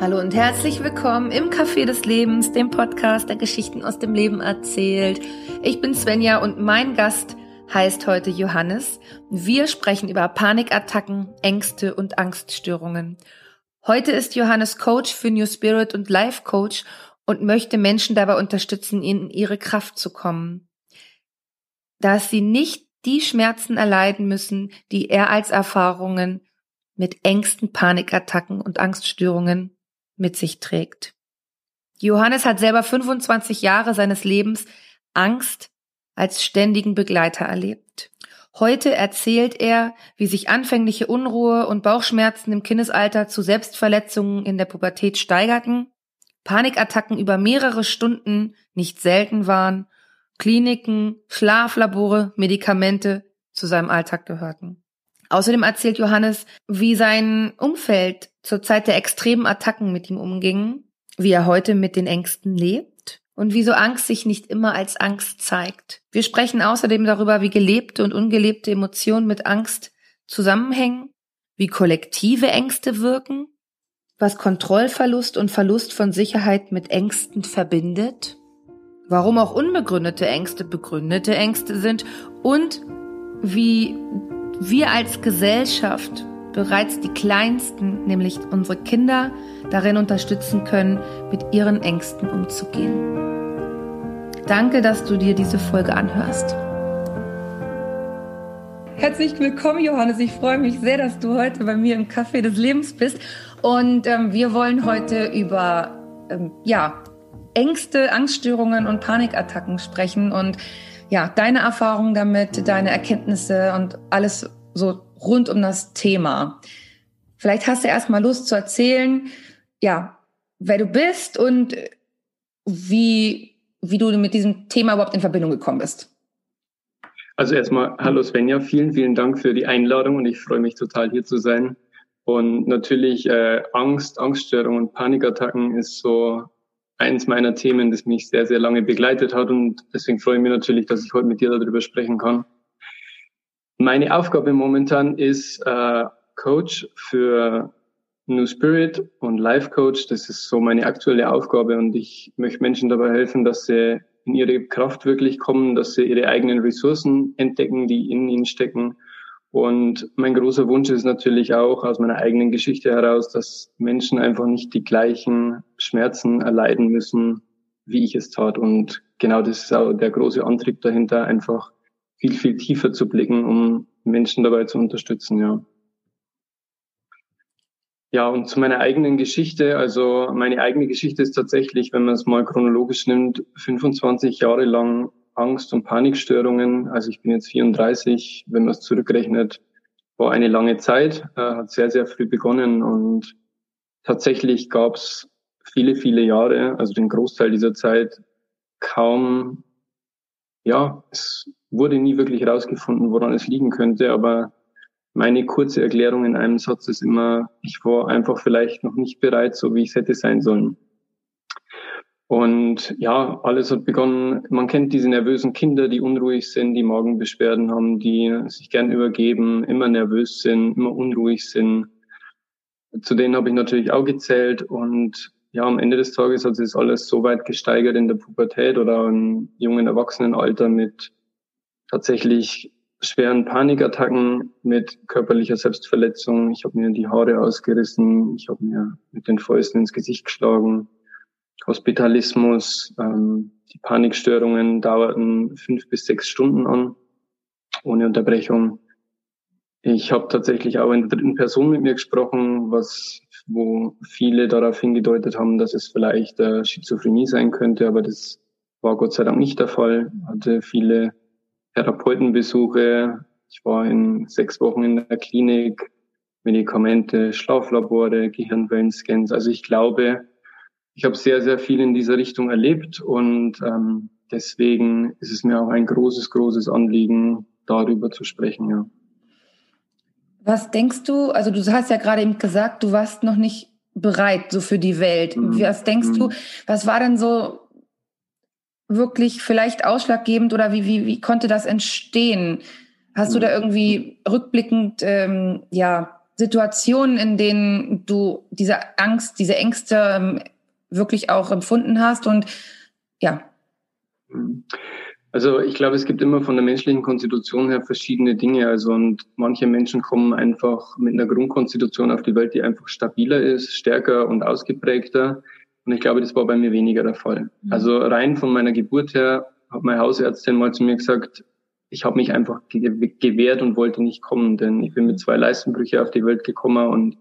Hallo und herzlich willkommen im Café des Lebens, dem Podcast, der Geschichten aus dem Leben erzählt. Ich bin Svenja und mein Gast heißt heute Johannes. Wir sprechen über Panikattacken, Ängste und Angststörungen. Heute ist Johannes Coach für New Spirit und Life Coach und möchte Menschen dabei unterstützen, in ihre Kraft zu kommen. Dass sie nicht die Schmerzen erleiden müssen, die er als Erfahrungen mit Ängsten, Panikattacken und Angststörungen mit sich trägt. Johannes hat selber 25 Jahre seines Lebens Angst als ständigen Begleiter erlebt. Heute erzählt er, wie sich anfängliche Unruhe und Bauchschmerzen im Kindesalter zu Selbstverletzungen in der Pubertät steigerten, Panikattacken über mehrere Stunden nicht selten waren, Kliniken, Schlaflabore, Medikamente zu seinem Alltag gehörten. Außerdem erzählt Johannes, wie sein Umfeld zur Zeit der extremen Attacken mit ihm umging, wie er heute mit den Ängsten lebt und wieso Angst sich nicht immer als Angst zeigt. Wir sprechen außerdem darüber, wie gelebte und ungelebte Emotionen mit Angst zusammenhängen, wie kollektive Ängste wirken, was Kontrollverlust und Verlust von Sicherheit mit Ängsten verbindet, warum auch unbegründete Ängste begründete Ängste sind und wie wir als Gesellschaft bereits die Kleinsten, nämlich unsere Kinder, darin unterstützen können, mit ihren Ängsten umzugehen. Danke, dass du dir diese Folge anhörst. Herzlich willkommen, Johannes. Ich freue mich sehr, dass du heute bei mir im Café des Lebens bist. Und ähm, wir wollen heute über ähm, ja, Ängste, Angststörungen und Panikattacken sprechen und ja, deine Erfahrungen damit, deine Erkenntnisse und alles so rund um das Thema. Vielleicht hast du erstmal Lust zu erzählen, ja, wer du bist und wie, wie du mit diesem Thema überhaupt in Verbindung gekommen bist. Also erstmal, hallo Svenja, vielen, vielen Dank für die Einladung und ich freue mich total hier zu sein. Und natürlich äh, Angst, Angststörungen und Panikattacken ist so eins meiner Themen, das mich sehr, sehr lange begleitet hat. Und deswegen freue ich mich natürlich, dass ich heute mit dir darüber sprechen kann. Meine Aufgabe momentan ist äh, Coach für New Spirit und Life Coach. Das ist so meine aktuelle Aufgabe und ich möchte Menschen dabei helfen, dass sie in ihre Kraft wirklich kommen, dass sie ihre eigenen Ressourcen entdecken, die in ihnen stecken. Und mein großer Wunsch ist natürlich auch aus meiner eigenen Geschichte heraus, dass Menschen einfach nicht die gleichen Schmerzen erleiden müssen, wie ich es tat. Und genau das ist auch der große Antrieb dahinter, einfach viel, viel tiefer zu blicken, um Menschen dabei zu unterstützen, ja. Ja, und zu meiner eigenen Geschichte. Also meine eigene Geschichte ist tatsächlich, wenn man es mal chronologisch nimmt, 25 Jahre lang Angst- und Panikstörungen. Also ich bin jetzt 34, wenn man es zurückrechnet, war eine lange Zeit, äh, hat sehr, sehr früh begonnen und tatsächlich gab es viele, viele Jahre, also den Großteil dieser Zeit, kaum, ja, es wurde nie wirklich herausgefunden, woran es liegen könnte, aber meine kurze Erklärung in einem Satz ist immer, ich war einfach vielleicht noch nicht bereit, so wie ich es hätte sein sollen. Und ja, alles hat begonnen, man kennt diese nervösen Kinder, die unruhig sind, die Magenbeschwerden haben, die sich gern übergeben, immer nervös sind, immer unruhig sind. Zu denen habe ich natürlich auch gezählt und ja, am Ende des Tages hat sich das alles so weit gesteigert in der Pubertät oder im jungen Erwachsenenalter mit tatsächlich schweren Panikattacken mit körperlicher Selbstverletzung. Ich habe mir die Haare ausgerissen, ich habe mir mit den Fäusten ins Gesicht geschlagen. Hospitalismus, ähm, die Panikstörungen dauerten fünf bis sechs Stunden an, ohne Unterbrechung. Ich habe tatsächlich auch in der dritten Person mit mir gesprochen, was wo viele darauf hingedeutet haben, dass es vielleicht äh, Schizophrenie sein könnte, aber das war Gott sei Dank nicht der Fall. Hatte viele Therapeutenbesuche. Ich war in sechs Wochen in der Klinik, Medikamente, Schlaflabore, Gehirnwellenscans. Also ich glaube, ich habe sehr, sehr viel in dieser Richtung erlebt und ähm, deswegen ist es mir auch ein großes, großes Anliegen, darüber zu sprechen. Ja. Was denkst du, also du hast ja gerade eben gesagt, du warst noch nicht bereit so für die Welt. Mhm. Was denkst mhm. du, was war denn so wirklich vielleicht ausschlaggebend oder wie, wie, wie konnte das entstehen? Hast du da irgendwie rückblickend ähm, ja Situationen, in denen du diese Angst, diese Ängste ähm, wirklich auch empfunden hast und ja. Also ich glaube, es gibt immer von der menschlichen Konstitution her verschiedene Dinge. Also und manche Menschen kommen einfach mit einer Grundkonstitution auf die Welt, die einfach stabiler ist, stärker und ausgeprägter. Und ich glaube, das war bei mir weniger der Fall. Mhm. Also rein von meiner Geburt her hat meine Hausärztin mal zu mir gesagt, ich habe mich einfach gewehrt und wollte nicht kommen, denn ich bin mit zwei Leistenbrüche auf die Welt gekommen und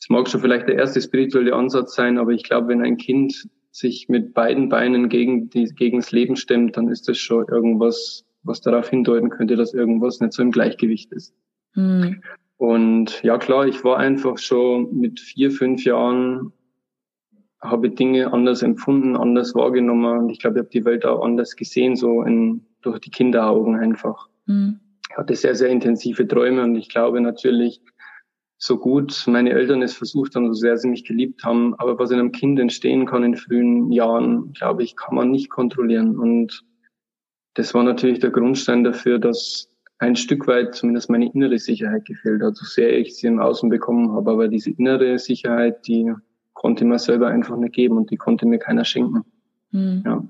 es mag schon vielleicht der erste spirituelle Ansatz sein, aber ich glaube, wenn ein Kind sich mit beiden Beinen gegen, die, gegen das Leben stemmt, dann ist das schon irgendwas, was darauf hindeuten könnte, dass irgendwas nicht so im Gleichgewicht ist. Mhm. Und ja klar, ich war einfach schon mit vier, fünf Jahren, habe Dinge anders empfunden, anders wahrgenommen und ich glaube, ich habe die Welt auch anders gesehen, so in, durch die Kinderaugen einfach. Mhm. Ich hatte sehr, sehr intensive Träume und ich glaube natürlich, so gut meine Eltern es versucht haben, so sehr sie mich geliebt haben. Aber was in einem Kind entstehen kann in frühen Jahren, glaube ich, kann man nicht kontrollieren. Und das war natürlich der Grundstein dafür, dass ein Stück weit zumindest meine innere Sicherheit gefehlt hat, so sehr ich sie im Außen bekommen habe. Aber diese innere Sicherheit, die konnte mir selber einfach nicht geben und die konnte mir keiner schenken. Hm. Ja.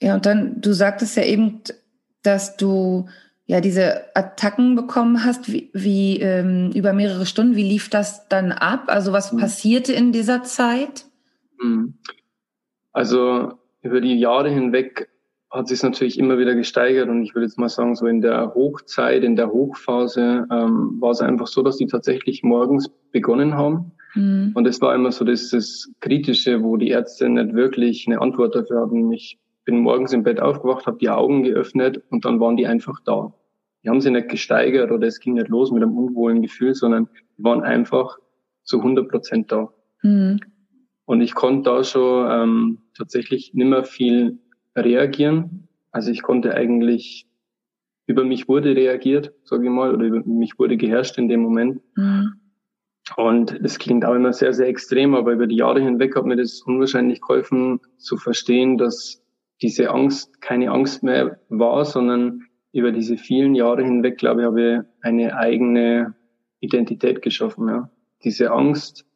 Ja, und dann, du sagtest ja eben, dass du ja diese Attacken bekommen hast, wie, wie ähm, über mehrere Stunden. Wie lief das dann ab? Also was mhm. passierte in dieser Zeit? Mhm. Also über die Jahre hinweg hat sich natürlich immer wieder gesteigert und ich würde jetzt mal sagen, so in der Hochzeit, in der Hochphase ähm, war es einfach so, dass die tatsächlich morgens begonnen haben. Mhm. Und es war immer so das, das Kritische, wo die Ärzte nicht wirklich eine Antwort dafür hatten. Ich bin morgens im Bett aufgewacht, habe die Augen geöffnet und dann waren die einfach da. Die haben sich nicht gesteigert oder es ging nicht los mit einem unwohlen Gefühl, sondern die waren einfach zu 100 Prozent da. Mhm. Und ich konnte da schon ähm, tatsächlich nimmer viel reagieren. Also ich konnte eigentlich über mich wurde reagiert, sage ich mal, oder über mich wurde geherrscht in dem Moment. Mhm. Und das klingt auch immer sehr, sehr extrem, aber über die Jahre hinweg hat mir das unwahrscheinlich geholfen zu verstehen, dass diese Angst keine Angst mehr war, sondern über diese vielen Jahre hinweg, glaube ich, habe ich eine eigene Identität geschaffen. Ja. Diese Angst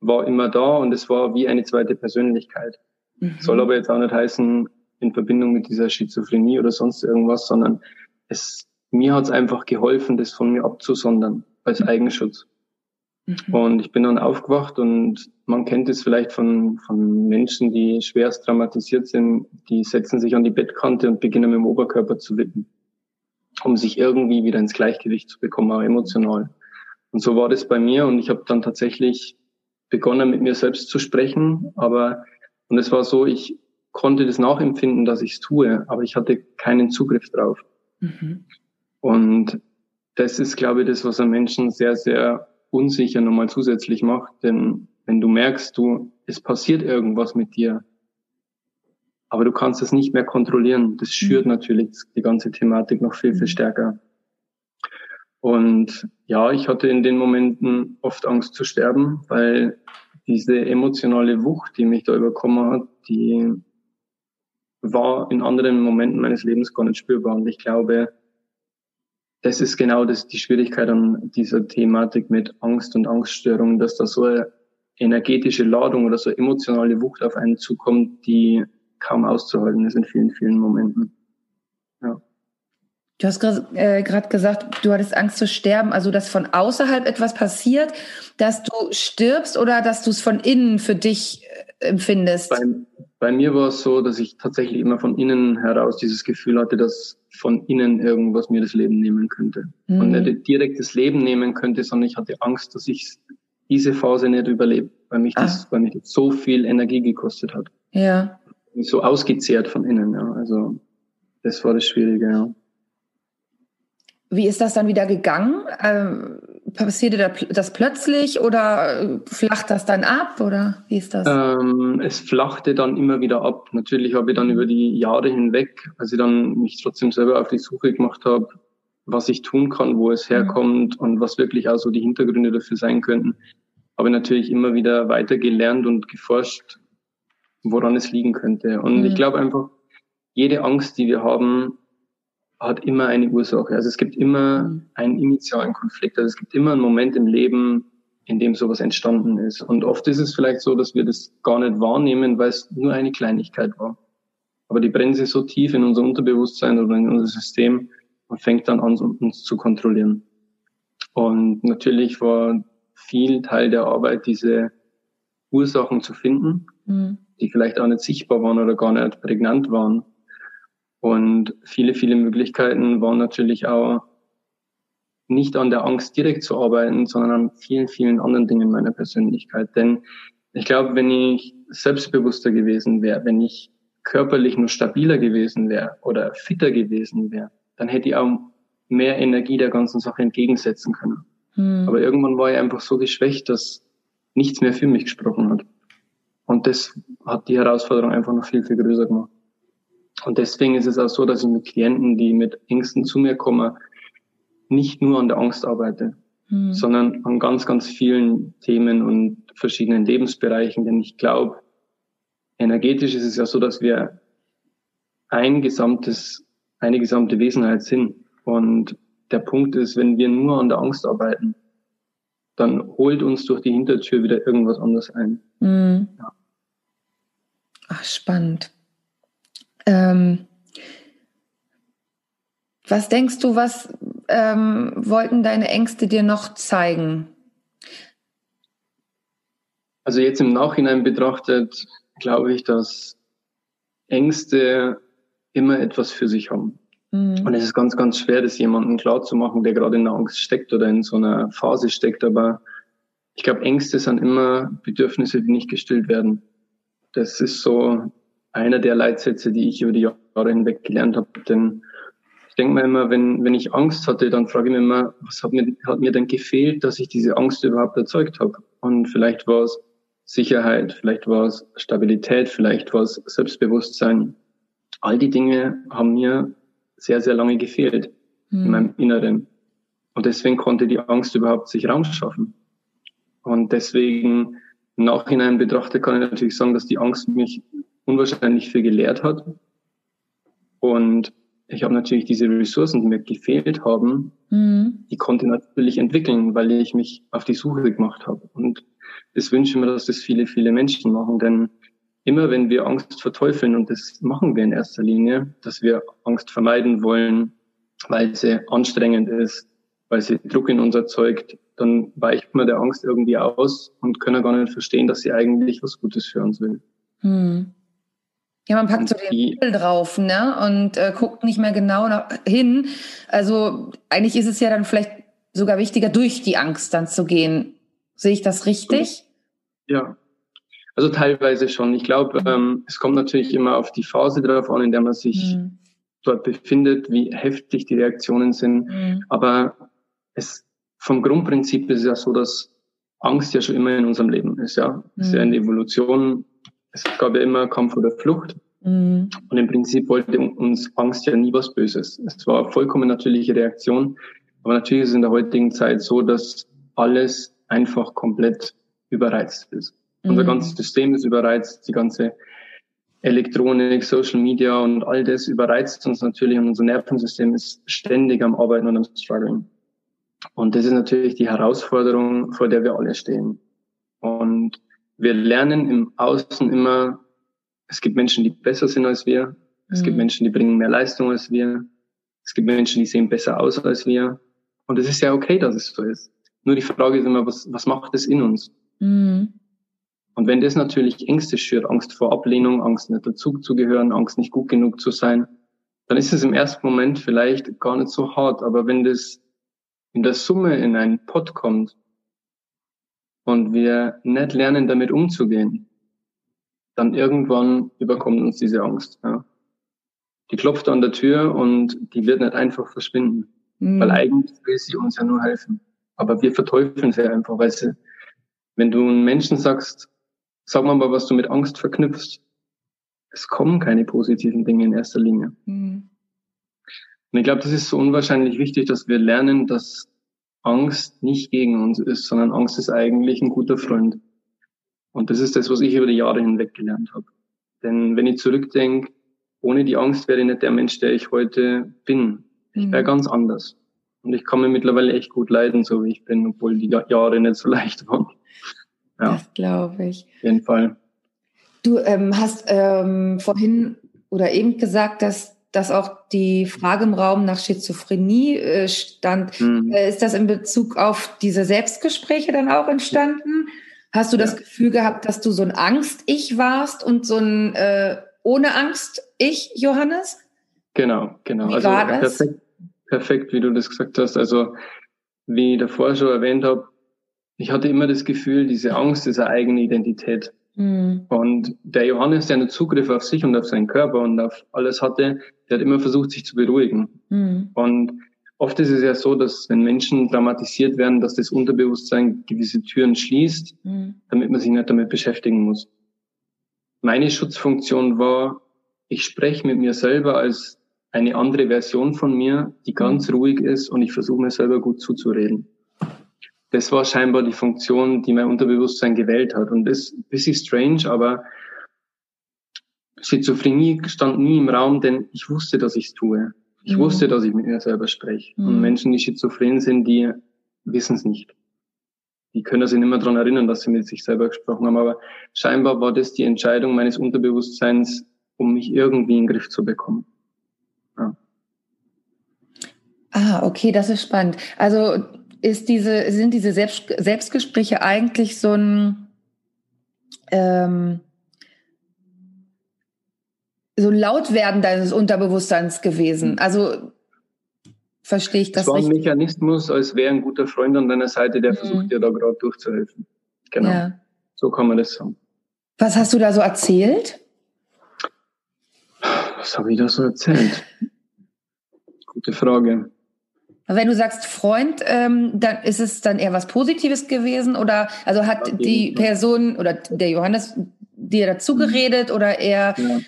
war immer da und es war wie eine zweite Persönlichkeit. Mhm. Soll aber jetzt auch nicht heißen, in Verbindung mit dieser Schizophrenie oder sonst irgendwas, sondern es, mir hat es einfach geholfen, das von mir abzusondern als mhm. Eigenschutz. Mhm. Und ich bin dann aufgewacht und man kennt es vielleicht von, von Menschen, die schwerst traumatisiert sind, die setzen sich an die Bettkante und beginnen mit dem Oberkörper zu wippen, um sich irgendwie wieder ins Gleichgewicht zu bekommen, auch emotional. Und so war das bei mir und ich habe dann tatsächlich begonnen, mit mir selbst zu sprechen, aber und es war so, ich konnte das nachempfinden, dass ich es tue, aber ich hatte keinen Zugriff drauf. Mhm. Und das ist, glaube ich, das, was einen Menschen sehr, sehr unsicher nochmal zusätzlich macht. Denn wenn du merkst, du, es passiert irgendwas mit dir, aber du kannst es nicht mehr kontrollieren, das schürt mhm. natürlich die ganze Thematik noch viel, viel mhm. stärker. Und ja, ich hatte in den Momenten oft Angst zu sterben, weil diese emotionale Wucht, die mich da überkommen hat, die war in anderen Momenten meines Lebens gar nicht spürbar. Und ich glaube, das ist genau das, die Schwierigkeit an dieser Thematik mit Angst und Angststörungen, dass da so eine energetische Ladung oder so emotionale Wucht auf einen zukommt, die kaum auszuhalten ist in vielen, vielen Momenten. Ja. Du hast gerade äh, gesagt, du hattest Angst zu sterben, also dass von außerhalb etwas passiert, dass du stirbst oder dass du es von innen für dich äh, empfindest? Bei, bei mir war es so, dass ich tatsächlich immer von innen heraus dieses Gefühl hatte, dass von innen irgendwas mir das Leben nehmen könnte. Mhm. Und nicht direkt das Leben nehmen könnte, sondern ich hatte Angst, dass ich diese Phase nicht überlebe, weil mich das, ah. weil mich das so viel Energie gekostet hat. Ja. So ausgezehrt von innen, ja. Also, das war das Schwierige, ja. Wie ist das dann wieder gegangen? Ähm, passierte das plötzlich oder äh, flacht das dann ab oder wie ist das? Ähm, es flachte dann immer wieder ab. Natürlich habe ich dann über die Jahre hinweg, als ich dann mich trotzdem selber auf die Suche gemacht habe, was ich tun kann, wo es mhm. herkommt mhm. und was wirklich auch so die Hintergründe dafür sein könnten, habe ich natürlich immer wieder weiter gelernt und geforscht, woran es liegen könnte. Und mhm. ich glaube einfach, jede Angst, die wir haben, hat immer eine Ursache. Also es gibt immer mhm. einen initialen Konflikt. Also es gibt immer einen Moment im Leben, in dem sowas entstanden ist. Und oft ist es vielleicht so, dass wir das gar nicht wahrnehmen, weil es nur eine Kleinigkeit war. Aber die brennt sich so tief in unser Unterbewusstsein oder in unser System und fängt dann an, uns zu kontrollieren. Und natürlich war viel Teil der Arbeit, diese Ursachen zu finden, mhm. die vielleicht auch nicht sichtbar waren oder gar nicht prägnant waren. Und viele, viele Möglichkeiten waren natürlich auch nicht an der Angst direkt zu arbeiten, sondern an vielen, vielen anderen Dingen meiner Persönlichkeit. Denn ich glaube, wenn ich selbstbewusster gewesen wäre, wenn ich körperlich nur stabiler gewesen wäre oder fitter gewesen wäre, dann hätte ich auch mehr Energie der ganzen Sache entgegensetzen können. Hm. Aber irgendwann war ich einfach so geschwächt, dass nichts mehr für mich gesprochen hat. Und das hat die Herausforderung einfach noch viel, viel größer gemacht. Und deswegen ist es auch so, dass ich mit Klienten, die mit Ängsten zu mir kommen, nicht nur an der Angst arbeite, hm. sondern an ganz, ganz vielen Themen und verschiedenen Lebensbereichen. Denn ich glaube, energetisch ist es ja so, dass wir ein gesamtes, eine gesamte Wesenheit sind. Und der Punkt ist, wenn wir nur an der Angst arbeiten, dann holt uns durch die Hintertür wieder irgendwas anderes ein. Mhm. Ja. Ach, spannend. Ähm, was denkst du, was ähm, wollten deine Ängste dir noch zeigen? Also jetzt im Nachhinein betrachtet, glaube ich, dass Ängste immer etwas für sich haben. Mhm. Und es ist ganz, ganz schwer, das jemandem klar zu machen, der gerade in der Angst steckt oder in so einer Phase steckt. Aber ich glaube, Ängste sind immer Bedürfnisse, die nicht gestillt werden. Das ist so einer der Leitsätze, die ich über die Jahre hinweg gelernt habe. Denn ich denke mir immer, wenn, wenn ich Angst hatte, dann frage ich mich immer, was hat mir, hat mir denn gefehlt, dass ich diese Angst überhaupt erzeugt habe? Und vielleicht war es Sicherheit, vielleicht war es Stabilität, vielleicht war es Selbstbewusstsein. All die Dinge haben mir sehr, sehr lange gefehlt mhm. in hm. meinem Inneren. Und deswegen konnte die Angst überhaupt sich Raum schaffen. Und deswegen im Nachhinein betrachtet kann ich natürlich sagen, dass die Angst mich unwahrscheinlich viel gelehrt hat. Und ich habe natürlich diese Ressourcen, die mir gefehlt haben, mhm. die konnte ich natürlich entwickeln, weil ich mich auf die Suche gemacht habe. Und das wünsche ich mir, dass das viele, viele Menschen machen. Denn immer wenn wir Angst verteufeln, und das machen wir in erster Linie, dass wir Angst vermeiden wollen, weil sie anstrengend ist, weil sie Druck in uns erzeugt, dann weicht man der Angst irgendwie aus und können gar nicht verstehen, dass sie eigentlich was Gutes für uns will. Hm. Ja, man packt so den Titel drauf, ne? Und äh, guckt nicht mehr genau nach, hin. Also eigentlich ist es ja dann vielleicht sogar wichtiger, durch die Angst dann zu gehen. Sehe ich das richtig? Ja. Also teilweise schon. Ich glaube, ähm, es kommt natürlich immer auf die Phase drauf an, in der man sich mhm. dort befindet, wie heftig die Reaktionen sind. Mhm. Aber es vom Grundprinzip ist es ja so, dass Angst ja schon immer in unserem Leben ist. Ja, mhm. ist ja eine Evolution es gab ja immer Kampf oder Flucht. Mhm. Und im Prinzip wollte uns Angst ja nie was Böses. Es war vollkommen natürliche Reaktion. Aber natürlich ist es in der heutigen Zeit so, dass alles einfach komplett überreizt ist. Mhm. Unser ganzes System ist überreizt, die ganze Elektronik, Social Media und all das überreizt uns natürlich und unser Nervensystem ist ständig am Arbeiten und am Struggling. Und das ist natürlich die Herausforderung, vor der wir alle stehen. Und wir lernen im Außen immer, es gibt Menschen, die besser sind als wir. Es mhm. gibt Menschen, die bringen mehr Leistung als wir. Es gibt Menschen, die sehen besser aus als wir. Und es ist ja okay, dass es so ist. Nur die Frage ist immer, was, was macht das in uns? Mhm. Und wenn das natürlich Ängste schürt, Angst vor Ablehnung, Angst nicht dazu zu gehören, Angst nicht gut genug zu sein, dann ist es im ersten Moment vielleicht gar nicht so hart. Aber wenn das in der Summe in einen Pott kommt, und wir nicht lernen, damit umzugehen, dann irgendwann überkommt uns diese Angst. Ja. Die klopft an der Tür und die wird nicht einfach verschwinden, mhm. weil eigentlich will sie uns ja nur helfen. Aber wir verteufeln sie einfach, weil sie, wenn du einen Menschen sagst, sag mal mal, was du mit Angst verknüpfst, es kommen keine positiven Dinge in erster Linie. Mhm. Und ich glaube, das ist so unwahrscheinlich wichtig, dass wir lernen, dass Angst nicht gegen uns ist, sondern Angst ist eigentlich ein guter Freund. Und das ist das, was ich über die Jahre hinweg gelernt habe. Denn wenn ich zurückdenke, ohne die Angst wäre ich nicht der Mensch, der ich heute bin. Ich wäre mhm. ganz anders. Und ich kann mir mittlerweile echt gut leiden, so wie ich bin, obwohl die Jahre nicht so leicht waren. Ja. Das glaube ich. Auf jeden Fall. Du ähm, hast ähm, vorhin oder eben gesagt, dass, dass auch die Frage im Raum nach Schizophrenie äh, stand. Mhm. Äh, ist das in Bezug auf diese Selbstgespräche dann auch entstanden? Hast du das ja. Gefühl gehabt, dass du so ein Angst-Ich warst und so ein äh, ohne Angst-Ich, Johannes? Genau, genau. Wie also war das? Perfekt, perfekt, wie du das gesagt hast. Also wie ich davor schon erwähnt habe, ich hatte immer das Gefühl, diese Angst ist eine eigene Identität. Mhm. Und der Johannes, der einen Zugriff auf sich und auf seinen Körper und auf alles hatte, der hat immer versucht, sich zu beruhigen. Mhm. Und oft ist es ja so, dass wenn Menschen dramatisiert werden, dass das Unterbewusstsein gewisse Türen schließt, mhm. damit man sich nicht damit beschäftigen muss. Meine Schutzfunktion war, ich spreche mit mir selber als eine andere Version von mir, die ganz mhm. ruhig ist und ich versuche mir selber gut zuzureden das war scheinbar die Funktion, die mein Unterbewusstsein gewählt hat. Und das ist ein bisschen strange, aber Schizophrenie stand nie im Raum, denn ich wusste, dass ich es tue. Ich mhm. wusste, dass ich mit mir selber spreche. Mhm. Und Menschen, die schizophren sind, die wissen es nicht. Die können sich nicht mehr daran erinnern, dass sie mit sich selber gesprochen haben. Aber scheinbar war das die Entscheidung meines Unterbewusstseins, um mich irgendwie in den Griff zu bekommen. Ja. Ah, okay, das ist spannend. Also ist diese, sind diese Selbst, Selbstgespräche eigentlich so ein, ähm, so ein Lautwerden deines Unterbewusstseins gewesen? Mhm. Also verstehe ich das Es war ein Mechanismus, als wäre ein guter Freund an deiner Seite, der mhm. versucht dir da gerade durchzuhelfen. Genau. Ja. So kann man das sagen. Was hast du da so erzählt? Was habe ich da so erzählt? Gute Frage. Wenn du sagst Freund, ähm, dann ist es dann eher was Positives gewesen oder also hat die Person oder der Johannes dir dazu mhm. geredet oder eher ja.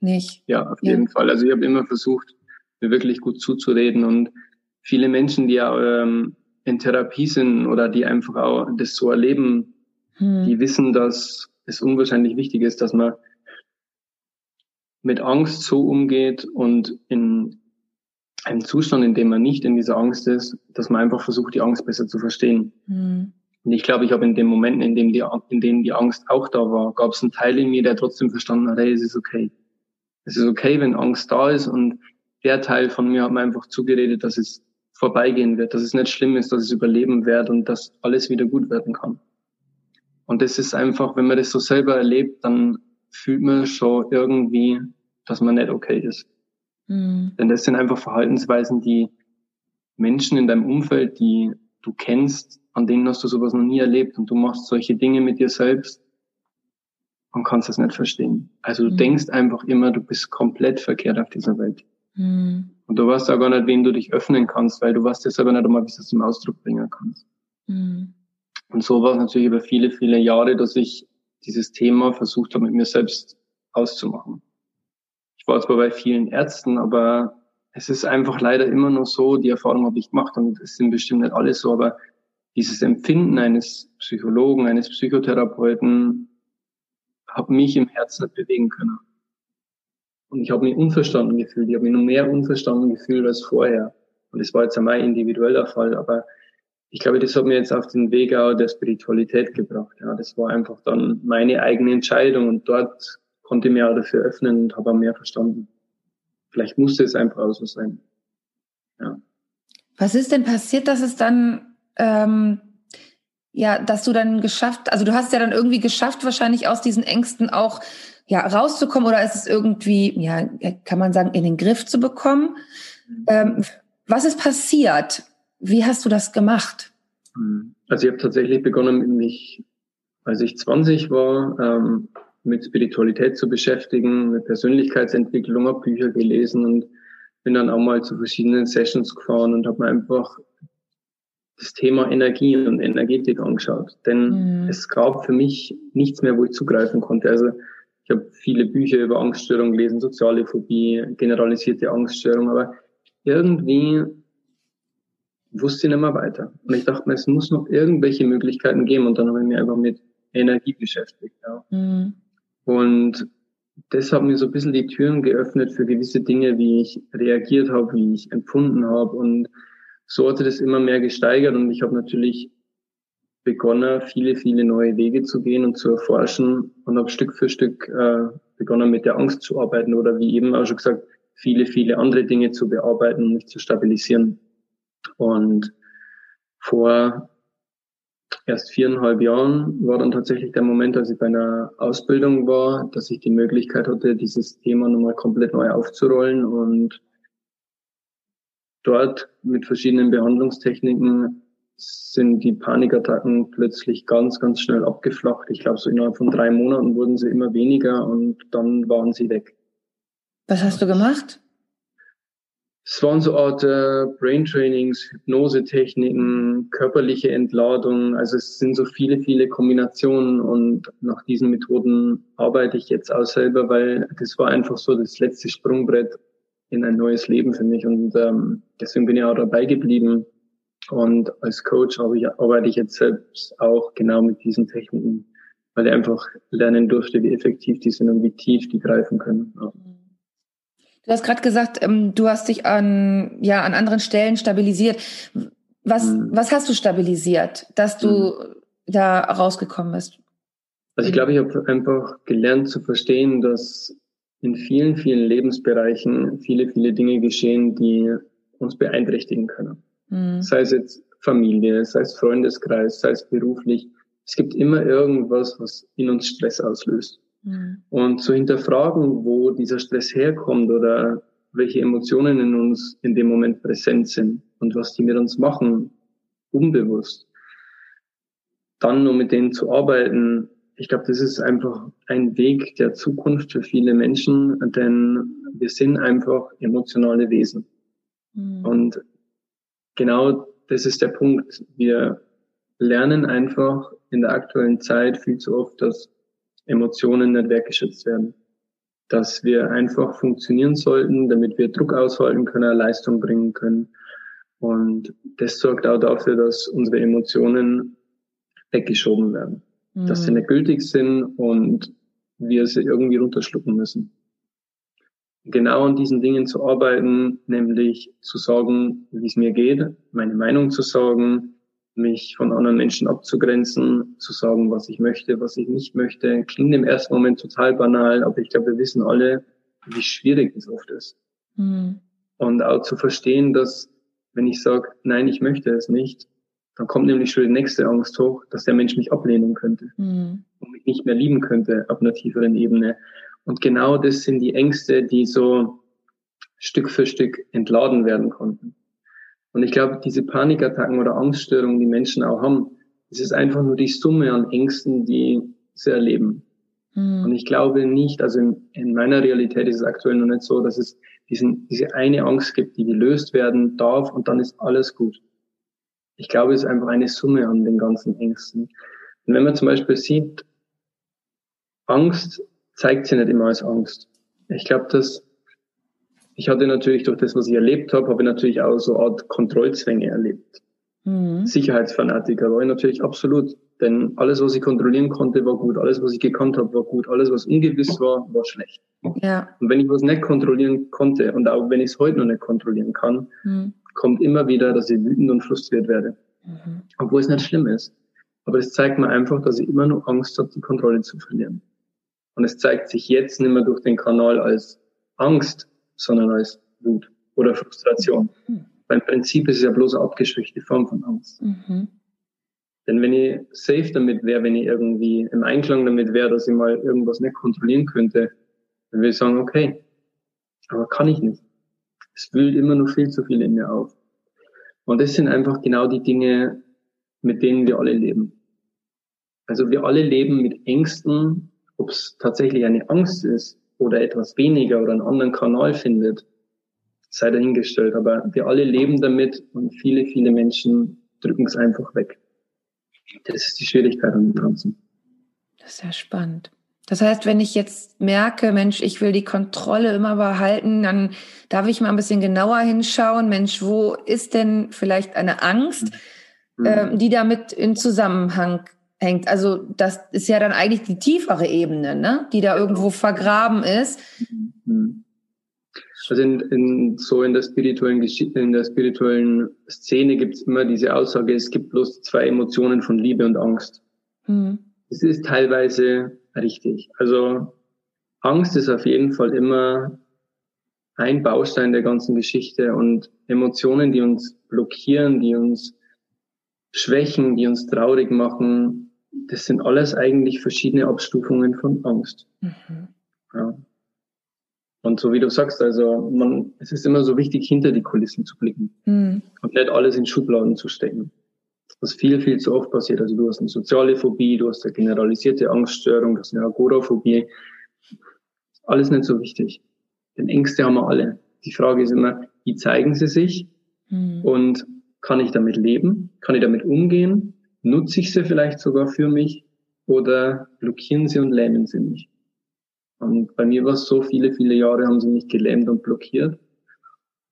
nicht? Ja, auf ja. jeden Fall. Also ich habe immer versucht, mir wirklich gut zuzureden und viele Menschen, die ja ähm, in Therapie sind oder die einfach auch das so erleben, hm. die wissen, dass es unwahrscheinlich wichtig ist, dass man mit Angst so umgeht und in ein Zustand, in dem man nicht in dieser Angst ist, dass man einfach versucht, die Angst besser zu verstehen. Mhm. Und ich glaube, ich habe in den Momenten, in, dem die, in denen die Angst auch da war, gab es einen Teil in mir, der trotzdem verstanden hat, hey, es ist okay. Es ist okay, wenn Angst da ist und der Teil von mir hat mir einfach zugeredet, dass es vorbeigehen wird, dass es nicht schlimm ist, dass es überleben wird und dass alles wieder gut werden kann. Und das ist einfach, wenn man das so selber erlebt, dann fühlt man schon irgendwie, dass man nicht okay ist. Mhm. Denn das sind einfach Verhaltensweisen, die Menschen in deinem Umfeld, die du kennst, an denen hast du sowas noch nie erlebt und du machst solche Dinge mit dir selbst und kannst das nicht verstehen. Also du mhm. denkst einfach immer, du bist komplett verkehrt auf dieser Welt. Mhm. Und du weißt auch gar nicht, wen du dich öffnen kannst, weil du weißt ja selber nicht einmal, wie du es zum Ausdruck bringen kannst. Mhm. Und so war es natürlich über viele, viele Jahre, dass ich dieses Thema versucht habe, mit mir selbst auszumachen. Ich war zwar bei vielen Ärzten, aber es ist einfach leider immer noch so, die Erfahrung habe ich gemacht und es sind bestimmt nicht alle so, aber dieses Empfinden eines Psychologen, eines Psychotherapeuten hat mich im Herzen nicht bewegen können. Und ich habe mich unverstanden gefühlt. Ich habe mich noch mehr unverstanden gefühlt als vorher. Und das war jetzt mein individueller Fall, aber ich glaube, das hat mir jetzt auf den Weg auch der Spiritualität gebracht. Ja, das war einfach dann meine eigene Entscheidung und dort konnte mir auch dafür öffnen und habe mehr verstanden. Vielleicht musste es einfach auch so sein. Ja. Was ist denn passiert, dass es dann, ähm, ja, dass du dann geschafft, also du hast ja dann irgendwie geschafft, wahrscheinlich aus diesen Ängsten auch ja rauszukommen oder ist es irgendwie, ja, kann man sagen, in den Griff zu bekommen? Ähm, was ist passiert? Wie hast du das gemacht? Also ich habe tatsächlich begonnen, mich, als ich 20 war, ähm, mit Spiritualität zu beschäftigen, mit Persönlichkeitsentwicklung, habe Bücher gelesen und bin dann auch mal zu verschiedenen Sessions gefahren und habe mir einfach das Thema Energie und Energetik angeschaut. Denn mhm. es gab für mich nichts mehr, wo ich zugreifen konnte. Also ich habe viele Bücher über Angststörungen gelesen, soziale Phobie, generalisierte Angststörung, aber irgendwie wusste ich nicht mehr weiter. Und ich dachte mir, es muss noch irgendwelche Möglichkeiten geben. Und dann habe ich mich einfach mit Energie beschäftigt. Ja. Mhm. Und das hat mir so ein bisschen die Türen geöffnet für gewisse Dinge, wie ich reagiert habe, wie ich empfunden habe. Und so hat sich das immer mehr gesteigert. Und ich habe natürlich begonnen, viele, viele neue Wege zu gehen und zu erforschen und habe Stück für Stück äh, begonnen, mit der Angst zu arbeiten oder wie eben auch schon gesagt, viele, viele andere Dinge zu bearbeiten und mich zu stabilisieren. Und vor erst viereinhalb Jahren war dann tatsächlich der Moment, als ich bei einer Ausbildung war, dass ich die Möglichkeit hatte, dieses Thema nochmal komplett neu aufzurollen und dort mit verschiedenen Behandlungstechniken sind die Panikattacken plötzlich ganz, ganz schnell abgeflacht. Ich glaube, so innerhalb von drei Monaten wurden sie immer weniger und dann waren sie weg. Was hast du gemacht? Es waren so Art äh, Brain Trainings, Hypnosetechniken, körperliche Entladung. Also es sind so viele, viele Kombinationen und nach diesen Methoden arbeite ich jetzt auch selber, weil das war einfach so das letzte Sprungbrett in ein neues Leben für mich und ähm, deswegen bin ich auch dabei geblieben. Und als Coach arbeite ich jetzt selbst auch genau mit diesen Techniken, weil ich einfach lernen durfte, wie effektiv die sind und wie tief die greifen können. Ja. Du hast gerade gesagt, ähm, du hast dich an, ja, an anderen Stellen stabilisiert. Was, mhm. was hast du stabilisiert, dass du mhm. da rausgekommen bist? Also ich glaube, ich habe einfach gelernt zu verstehen, dass in vielen, vielen Lebensbereichen viele, viele Dinge geschehen, die uns beeinträchtigen können. Mhm. Sei es jetzt Familie, sei es Freundeskreis, sei es beruflich. Es gibt immer irgendwas, was in uns Stress auslöst. Mhm. Und zu hinterfragen, wo dieser Stress herkommt oder welche Emotionen in uns in dem Moment präsent sind und was die mit uns machen, unbewusst. Dann nur mit denen zu arbeiten, ich glaube, das ist einfach ein Weg der Zukunft für viele Menschen, denn wir sind einfach emotionale Wesen. Mhm. Und genau das ist der Punkt. Wir lernen einfach in der aktuellen Zeit viel zu oft, dass Emotionen nicht weggeschützt werden. Dass wir einfach funktionieren sollten, damit wir Druck aushalten können, Leistung bringen können. Und das sorgt auch dafür, dass unsere Emotionen weggeschoben werden. Mhm. Dass sie mhm. nicht gültig sind und wir sie irgendwie runterschlucken müssen. Genau an diesen Dingen zu arbeiten, nämlich zu sagen, wie es mir geht, meine Meinung zu sagen, mich von anderen Menschen abzugrenzen, zu sagen, was ich möchte, was ich nicht möchte. Klingt im ersten Moment total banal, aber ich glaube, wir wissen alle, wie schwierig das oft ist. Mhm. Und auch zu verstehen, dass wenn ich sage, nein, ich möchte es nicht, dann kommt nämlich schon die nächste Angst hoch, dass der Mensch mich ablehnen könnte mhm. und mich nicht mehr lieben könnte auf einer tieferen Ebene. Und genau das sind die Ängste, die so Stück für Stück entladen werden konnten. Und ich glaube, diese Panikattacken oder Angststörungen, die Menschen auch haben, das ist einfach nur die Summe an Ängsten, die sie erleben. Mhm. Und ich glaube nicht, also in, in, meiner Realität ist es aktuell noch nicht so, dass es diesen, diese eine Angst gibt, die gelöst werden darf und dann ist alles gut. Ich glaube, es ist einfach eine Summe an den ganzen Ängsten. Und wenn man zum Beispiel sieht, Angst zeigt sich nicht immer als Angst. Ich glaube, dass ich hatte natürlich durch das, was ich erlebt habe, habe ich natürlich auch so eine Art Kontrollzwänge erlebt. Mhm. Sicherheitsfanatiker war ich natürlich absolut. Denn alles, was ich kontrollieren konnte, war gut. Alles, was ich gekannt habe, war gut. Alles, was ungewiss war, war schlecht. Ja. Und wenn ich was nicht kontrollieren konnte und auch wenn ich es heute noch nicht kontrollieren kann, mhm. kommt immer wieder, dass ich wütend und frustriert werde. Mhm. Obwohl es nicht schlimm ist. Aber es zeigt mir einfach, dass ich immer noch Angst habe, die Kontrolle zu verlieren. Und es zeigt sich jetzt nicht mehr durch den Kanal als Angst, sondern als Wut oder Frustration. Mhm. Beim Prinzip ist es ja bloß eine abgeschwächte Form von Angst. Mhm. Denn wenn ich safe damit wäre, wenn ich irgendwie im Einklang damit wäre, dass ich mal irgendwas nicht kontrollieren könnte, dann würde ich sagen, okay, aber kann ich nicht. Es wühlt immer noch viel zu viel in mir auf. Und das sind einfach genau die Dinge, mit denen wir alle leben. Also wir alle leben mit Ängsten, ob es tatsächlich eine Angst ist oder etwas weniger oder einen anderen Kanal findet, sei dahingestellt. Aber wir alle leben damit und viele, viele Menschen drücken es einfach weg. Das ist die Schwierigkeit an dem Ganzen. Das ist ja spannend. Das heißt, wenn ich jetzt merke, Mensch, ich will die Kontrolle immer behalten, dann darf ich mal ein bisschen genauer hinschauen. Mensch, wo ist denn vielleicht eine Angst, mhm. äh, die damit in Zusammenhang hängt. Also das ist ja dann eigentlich die tiefere Ebene, ne? die da irgendwo vergraben ist. Mhm. Also in, in, so in der spirituellen Geschichte, in der spirituellen Szene gibt es immer diese Aussage, es gibt bloß zwei Emotionen von Liebe und Angst. Mhm. Das ist teilweise richtig. Also Angst ist auf jeden Fall immer ein Baustein der ganzen Geschichte und Emotionen, die uns blockieren, die uns schwächen, die uns traurig machen, das sind alles eigentlich verschiedene Abstufungen von Angst. Mhm. Ja. Und so wie du sagst, also man, es ist immer so wichtig, hinter die Kulissen zu blicken mhm. und nicht alles in Schubladen zu stecken. Was viel, viel zu oft passiert. Also du hast eine soziale Phobie, du hast eine generalisierte Angststörung, du hast eine Agoraphobie. Alles nicht so wichtig. Denn Ängste haben wir alle. Die Frage ist immer, wie zeigen sie sich? Mhm. Und kann ich damit leben? Kann ich damit umgehen? Nutze ich sie vielleicht sogar für mich? Oder blockieren sie und lähmen sie mich? Und bei mir war es so, viele, viele Jahre haben sie mich gelähmt und blockiert.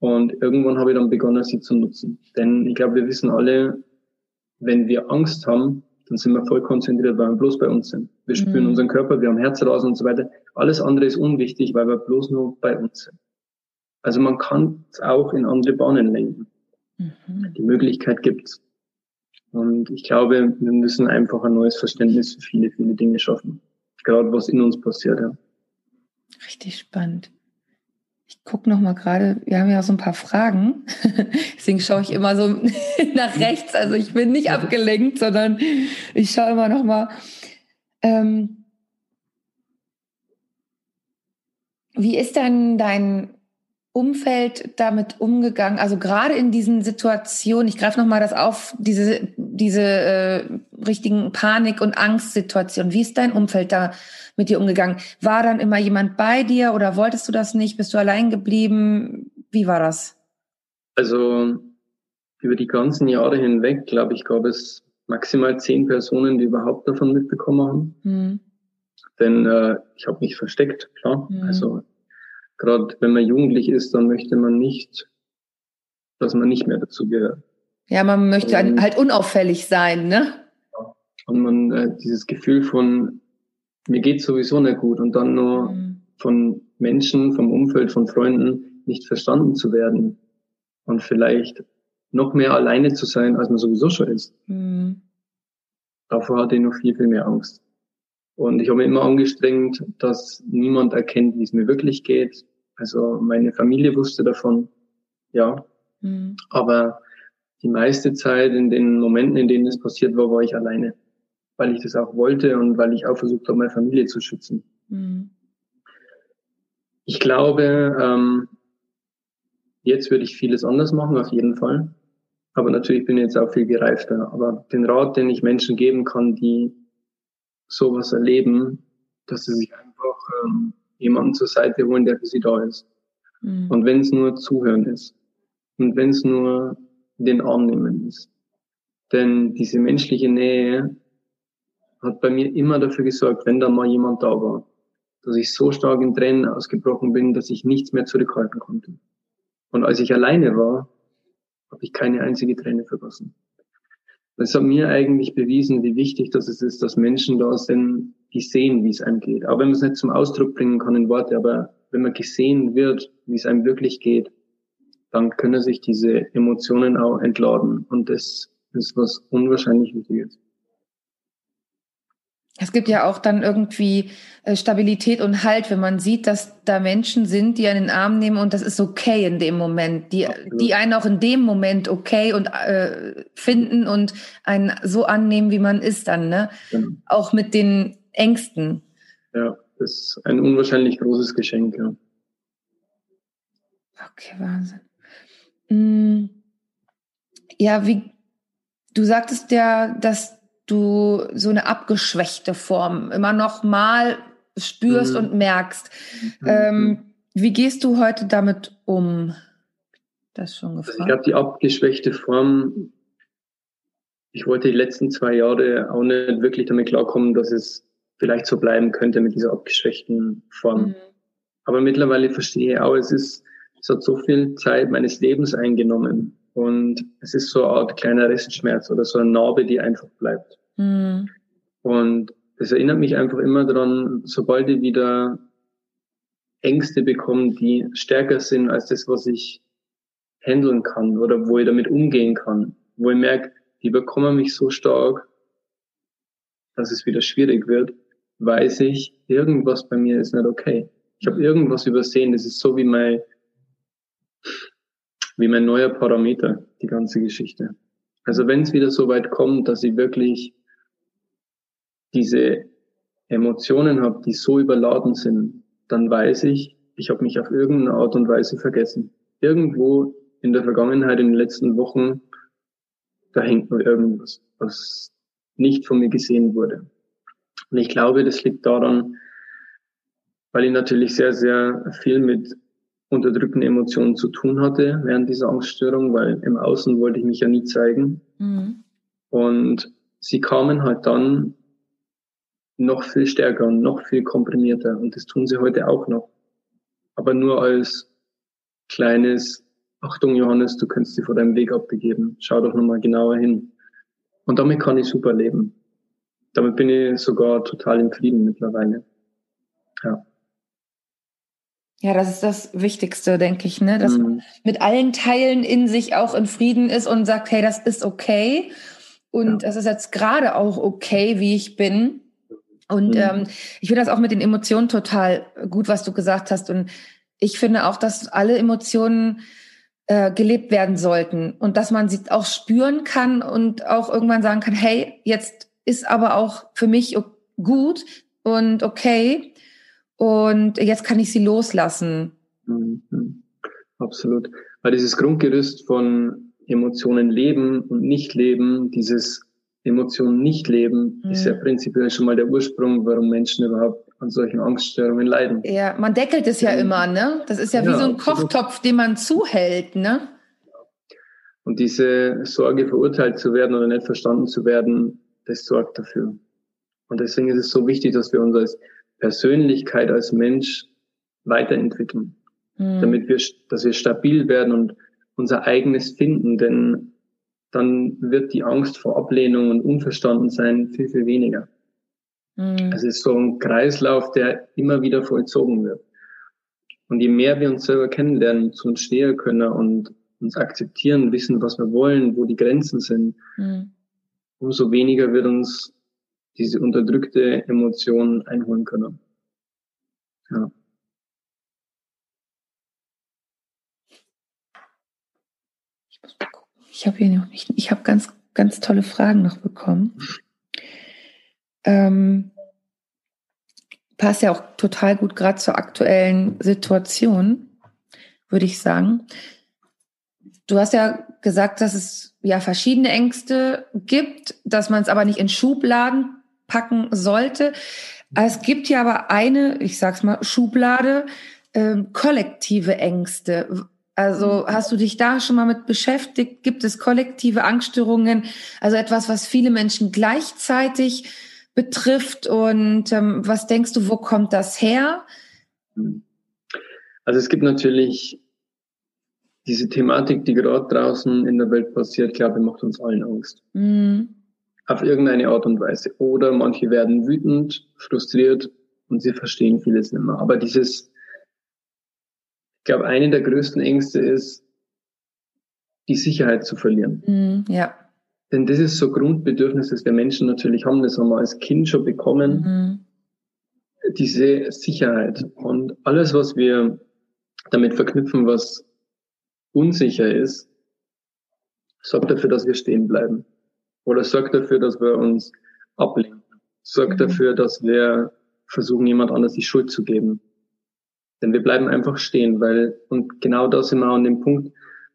Und irgendwann habe ich dann begonnen, sie zu nutzen. Denn ich glaube, wir wissen alle, wenn wir Angst haben, dann sind wir voll konzentriert, weil wir bloß bei uns sind. Wir spüren mhm. unseren Körper, wir haben Herzrasen und so weiter. Alles andere ist unwichtig, weil wir bloß nur bei uns sind. Also man kann es auch in andere Bahnen lenken. Mhm. Die Möglichkeit gibt's. Und ich glaube, wir müssen einfach ein neues Verständnis für viele, viele Dinge schaffen. Gerade was in uns passiert, ja. Richtig spannend. Ich gucke noch mal gerade, wir haben ja so ein paar Fragen. Deswegen schaue ich immer so nach rechts. Also ich bin nicht abgelenkt, sondern ich schaue immer noch mal. Ähm, wie ist denn dein Umfeld damit umgegangen? Also gerade in diesen Situationen, ich greife nochmal das auf, diese, diese äh, richtigen Panik- und Angstsituationen. Wie ist dein Umfeld da mit dir umgegangen? War dann immer jemand bei dir oder wolltest du das nicht? Bist du allein geblieben? Wie war das? Also über die ganzen Jahre hinweg, glaube ich, gab es maximal zehn Personen, die überhaupt davon mitbekommen haben. Hm. Denn äh, ich habe mich versteckt, klar. Hm. Also gerade wenn man jugendlich ist, dann möchte man nicht, dass man nicht mehr dazu gehört. Ja, man möchte und, halt unauffällig sein, ne? Und man äh, dieses Gefühl von mir geht sowieso nicht gut und dann nur mhm. von Menschen, vom Umfeld, von Freunden nicht verstanden zu werden und vielleicht noch mehr alleine zu sein, als man sowieso schon ist. Mhm. Davor hatte ich noch viel, viel mehr Angst. Und ich habe mich immer angestrengt, dass niemand erkennt, wie es mir wirklich geht. Also meine Familie wusste davon, ja. Mhm. Aber die meiste Zeit in den Momenten, in denen es passiert war, war ich alleine. Weil ich das auch wollte und weil ich auch versucht habe, meine Familie zu schützen. Mhm. Ich glaube, ähm, jetzt würde ich vieles anders machen, auf jeden Fall. Aber natürlich bin ich jetzt auch viel gereifter. Aber den Rat, den ich Menschen geben kann, die sowas erleben, dass sie sich einfach ähm, jemanden zur Seite holen, der für sie da ist. Mhm. Und wenn es nur Zuhören ist und wenn es nur den Arm nehmen ist. Denn diese menschliche Nähe hat bei mir immer dafür gesorgt, wenn da mal jemand da war, dass ich so stark in Tränen ausgebrochen bin, dass ich nichts mehr zurückhalten konnte. Und als ich alleine war, habe ich keine einzige Träne vergossen. Das hat mir eigentlich bewiesen, wie wichtig das ist, dass Menschen da sind, die sehen, wie es einem geht. Auch wenn man es nicht zum Ausdruck bringen kann in Worte, aber wenn man gesehen wird, wie es einem wirklich geht, dann können sich diese Emotionen auch entladen. Und das ist was unwahrscheinlich Wichtiges. Es gibt ja auch dann irgendwie äh, Stabilität und Halt, wenn man sieht, dass da Menschen sind, die einen in den Arm nehmen und das ist okay in dem Moment, die, die einen auch in dem Moment okay und äh, finden und einen so annehmen, wie man ist dann, ne? Genau. Auch mit den Ängsten. Ja, das ist ein unwahrscheinlich großes Geschenk, ja. Okay, Wahnsinn. Mm, ja, wie du sagtest ja, dass du so eine abgeschwächte Form immer noch mal spürst mhm. und merkst. Mhm. Ähm, wie gehst du heute damit um? Das schon gefragt. Ich glaube, die abgeschwächte Form, ich wollte die letzten zwei Jahre auch nicht wirklich damit klarkommen, dass es vielleicht so bleiben könnte mit dieser abgeschwächten Form. Mhm. Aber mittlerweile verstehe ich auch, es ist, es hat so viel Zeit meines Lebens eingenommen. Und es ist so eine Art kleiner Restschmerz oder so eine Narbe, die einfach bleibt. Mhm. Und das erinnert mich einfach immer daran, sobald ich wieder Ängste bekomme, die stärker sind als das, was ich handeln kann oder wo ich damit umgehen kann, wo ich merke, die bekommen mich so stark, dass es wieder schwierig wird, weiß ich, irgendwas bei mir ist nicht okay. Ich habe irgendwas übersehen. Das ist so wie mein, wie mein neuer Parameter, die ganze Geschichte. Also wenn es wieder so weit kommt, dass ich wirklich diese Emotionen habe, die so überladen sind, dann weiß ich, ich habe mich auf irgendeine Art und Weise vergessen. Irgendwo in der Vergangenheit, in den letzten Wochen, da hängt nur irgendwas, was nicht von mir gesehen wurde. Und ich glaube, das liegt daran, weil ich natürlich sehr, sehr viel mit unterdrückten Emotionen zu tun hatte während dieser Angststörung, weil im Außen wollte ich mich ja nie zeigen. Mhm. Und sie kamen halt dann noch viel stärker und noch viel komprimierter. Und das tun sie heute auch noch. Aber nur als kleines, Achtung Johannes, du könntest sie vor deinem Weg abbegeben. Schau doch nochmal genauer hin. Und damit kann ich super leben. Damit bin ich sogar total im Frieden mittlerweile. Ja. Ja, das ist das Wichtigste, denke ich, ne? Dass mhm. man mit allen Teilen in sich auch in Frieden ist und sagt, hey, das ist okay. Und ja. das ist jetzt gerade auch okay, wie ich bin. Und mhm. ähm, ich finde das auch mit den Emotionen total gut, was du gesagt hast. Und ich finde auch, dass alle Emotionen äh, gelebt werden sollten und dass man sie auch spüren kann und auch irgendwann sagen kann, hey, jetzt ist aber auch für mich gut und okay und jetzt kann ich sie loslassen. Mhm. Absolut. Weil dieses Grundgerüst von Emotionen leben und nicht leben, dieses Emotionen nicht leben, mhm. ist ja prinzipiell schon mal der Ursprung, warum Menschen überhaupt an solchen Angststörungen leiden. Ja, man deckelt es ja mhm. immer, ne? Das ist ja, ja wie so ein absolut. Kochtopf, den man zuhält, ne? Und diese Sorge, verurteilt zu werden oder nicht verstanden zu werden, das sorgt dafür. Und deswegen ist es so wichtig, dass wir uns als Persönlichkeit, als Mensch weiterentwickeln, mhm. damit wir, dass wir stabil werden und unser eigenes finden, denn dann wird die Angst vor Ablehnung und Unverstandensein viel, viel weniger. Mhm. Es ist so ein Kreislauf, der immer wieder vollzogen wird. Und je mehr wir uns selber kennenlernen, zu uns stehen können und uns akzeptieren, wissen, was wir wollen, wo die Grenzen sind, mhm. umso weniger wird uns diese unterdrückte Emotion einholen können. Ja. Ich habe hier noch nicht, ich habe ganz, ganz tolle Fragen noch bekommen. Ähm, passt ja auch total gut gerade zur aktuellen Situation, würde ich sagen. Du hast ja gesagt, dass es ja verschiedene Ängste gibt, dass man es aber nicht in Schubladen packen sollte. Es gibt ja aber eine, ich sag's mal, Schublade, ähm, kollektive Ängste. Also hast du dich da schon mal mit beschäftigt? Gibt es kollektive Angststörungen? Also etwas, was viele Menschen gleichzeitig betrifft. Und ähm, was denkst du, wo kommt das her? Also es gibt natürlich diese Thematik, die gerade draußen in der Welt passiert, glaube ich, macht uns allen Angst. Mhm. Auf irgendeine Art und Weise. Oder manche werden wütend, frustriert und sie verstehen vieles nicht mehr. Aber dieses, ich glaube, eine der größten Ängste ist, die Sicherheit zu verlieren. Mhm, ja. Denn das ist so Grundbedürfnis, das wir Menschen natürlich haben, das haben wir als Kind schon bekommen. Mhm. Diese Sicherheit. Und alles, was wir damit verknüpfen, was unsicher ist, sorgt dafür, dass wir stehen bleiben. Oder sorgt dafür, dass wir uns ablenken. Sorgt mhm. dafür, dass wir versuchen, jemand anders die Schuld zu geben. Denn wir bleiben einfach stehen, weil, und genau da sind wir an dem Punkt,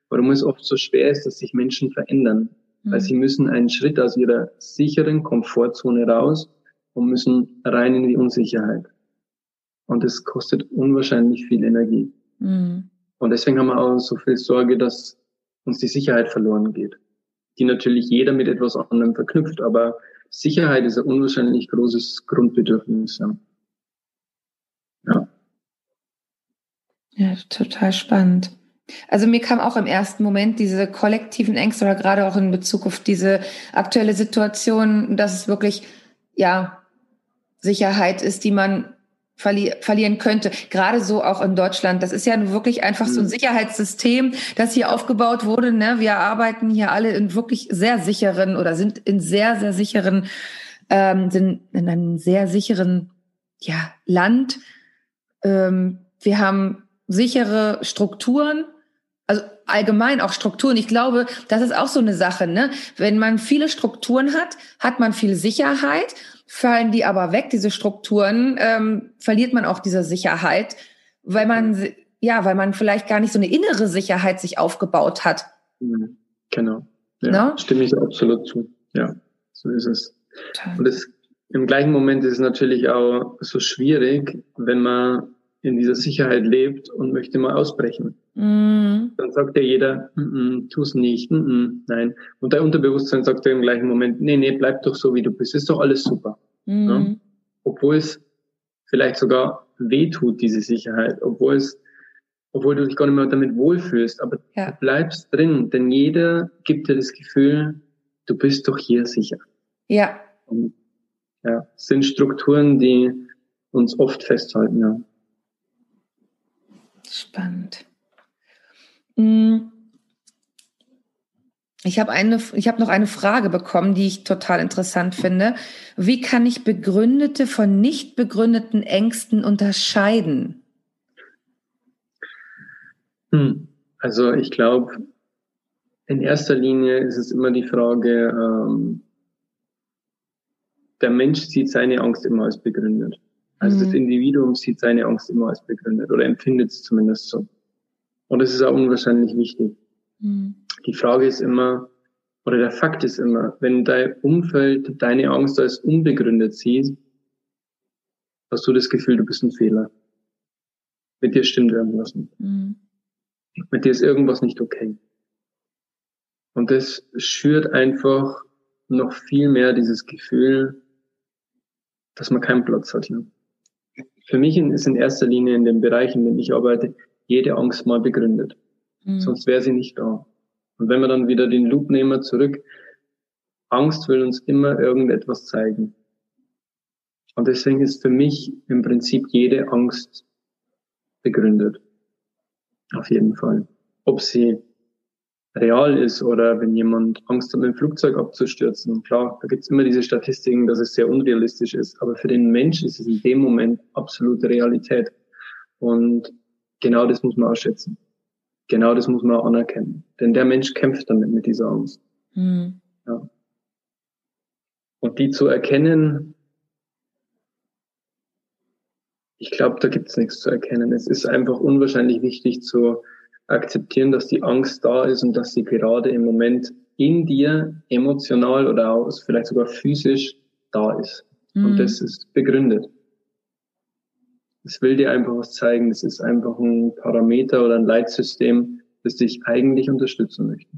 warum es oft so schwer ist, dass sich Menschen verändern. Mhm. Weil sie müssen einen Schritt aus ihrer sicheren Komfortzone raus und müssen rein in die Unsicherheit. Und es kostet unwahrscheinlich viel Energie. Mhm. Und deswegen haben wir auch so viel Sorge, dass uns die Sicherheit verloren geht. Die natürlich jeder mit etwas anderem verknüpft, aber Sicherheit ist ein unwahrscheinlich großes Grundbedürfnis. Ja. ja. Ja, total spannend. Also mir kam auch im ersten Moment diese kollektiven Ängste oder gerade auch in Bezug auf diese aktuelle Situation, dass es wirklich ja, Sicherheit ist, die man verli verlieren könnte. Gerade so auch in Deutschland. Das ist ja wirklich einfach so ein mhm. Sicherheitssystem, das hier aufgebaut wurde. Ne? Wir arbeiten hier alle in wirklich sehr sicheren oder sind in sehr, sehr sicheren, ähm, sind in einem sehr sicheren ja, Land. Ähm, wir haben sichere Strukturen, also allgemein auch Strukturen. Ich glaube, das ist auch so eine Sache. Ne? Wenn man viele Strukturen hat, hat man viel Sicherheit fallen die aber weg, diese Strukturen, ähm, verliert man auch diese Sicherheit, weil man, ja, weil man vielleicht gar nicht so eine innere Sicherheit sich aufgebaut hat. Mhm. Genau. Ja, no? Stimme ich absolut zu. Ja, so ist es. Und es, im gleichen Moment ist es natürlich auch so schwierig, wenn man in dieser Sicherheit lebt und möchte mal ausbrechen. Mm. Dann sagt ja jeder, mm -mm, tu's nicht, mm nein. Und dein Unterbewusstsein sagt ja im gleichen Moment, nee, nee, bleib doch so, wie du bist, ist doch alles super. Ja? Mm. Obwohl es vielleicht sogar weh tut, diese Sicherheit, obwohl es, obwohl du dich gar nicht mehr damit wohlfühlst, aber ja. du bleibst drin, denn jeder gibt dir das Gefühl, du bist doch hier sicher. Ja. Und, ja, es sind Strukturen, die uns oft festhalten, ja. Spannend. Hm. Ich habe eine, noch eine Frage bekommen, die ich total interessant finde. Wie kann ich begründete von nicht begründeten Ängsten unterscheiden? Hm. Also ich glaube, in erster Linie ist es immer die Frage, ähm, der Mensch sieht seine Angst immer als begründet. Also mhm. das Individuum sieht seine Angst immer als begründet oder empfindet es zumindest so. Und das ist auch unwahrscheinlich wichtig. Mhm. Die Frage ist immer, oder der Fakt ist immer, wenn dein Umfeld deine Angst als unbegründet sieht, hast du das Gefühl, du bist ein Fehler. Mit dir stimmt irgendwas nicht. Mhm. Mit dir ist irgendwas nicht okay. Und das schürt einfach noch viel mehr dieses Gefühl, dass man keinen Platz hat hier. Für mich ist in erster Linie in dem Bereich, in dem ich arbeite, jede Angst mal begründet. Mhm. Sonst wäre sie nicht da. Und wenn wir dann wieder den Loop nehmen zurück, Angst will uns immer irgendetwas zeigen. Und deswegen ist für mich im Prinzip jede Angst begründet. Auf jeden Fall. Ob sie real ist oder wenn jemand Angst hat, mit dem Flugzeug abzustürzen. Klar, da gibt's immer diese Statistiken, dass es sehr unrealistisch ist. Aber für den Mensch ist es in dem Moment absolute Realität. Und genau das muss man auch schätzen. Genau das muss man auch anerkennen. Denn der Mensch kämpft damit, mit dieser Angst. Mhm. Ja. Und die zu erkennen, ich glaube, da gibt's nichts zu erkennen. Es ist einfach unwahrscheinlich wichtig zu akzeptieren, dass die Angst da ist und dass sie gerade im Moment in dir emotional oder auch vielleicht sogar physisch da ist. Mhm. Und das ist begründet. Es will dir einfach was zeigen. Es ist einfach ein Parameter oder ein Leitsystem, das dich eigentlich unterstützen möchte.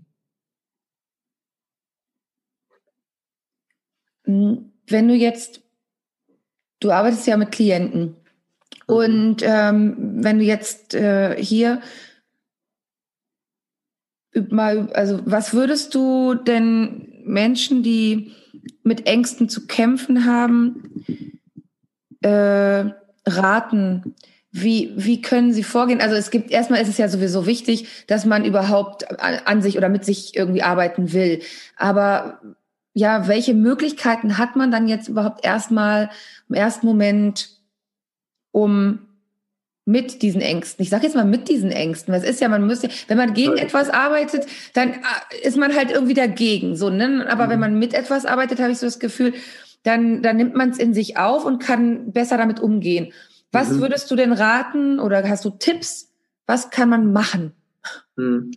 Mhm. Wenn du jetzt, du arbeitest ja mit Klienten mhm. und ähm, wenn du jetzt äh, hier mal, also was würdest du denn Menschen, die mit Ängsten zu kämpfen haben, äh, raten? Wie, wie können sie vorgehen? Also es gibt, erstmal ist es ja sowieso wichtig, dass man überhaupt an sich oder mit sich irgendwie arbeiten will. Aber ja, welche Möglichkeiten hat man dann jetzt überhaupt erstmal im ersten Moment, um mit diesen Ängsten. Ich sage jetzt mal mit diesen Ängsten. Was ist ja, man müsste, wenn man gegen etwas arbeitet, dann äh, ist man halt irgendwie dagegen. So, ne? Aber mhm. wenn man mit etwas arbeitet, habe ich so das Gefühl, dann, dann nimmt man es in sich auf und kann besser damit umgehen. Was mhm. würdest du denn raten oder hast du Tipps? Was kann man machen? Mhm.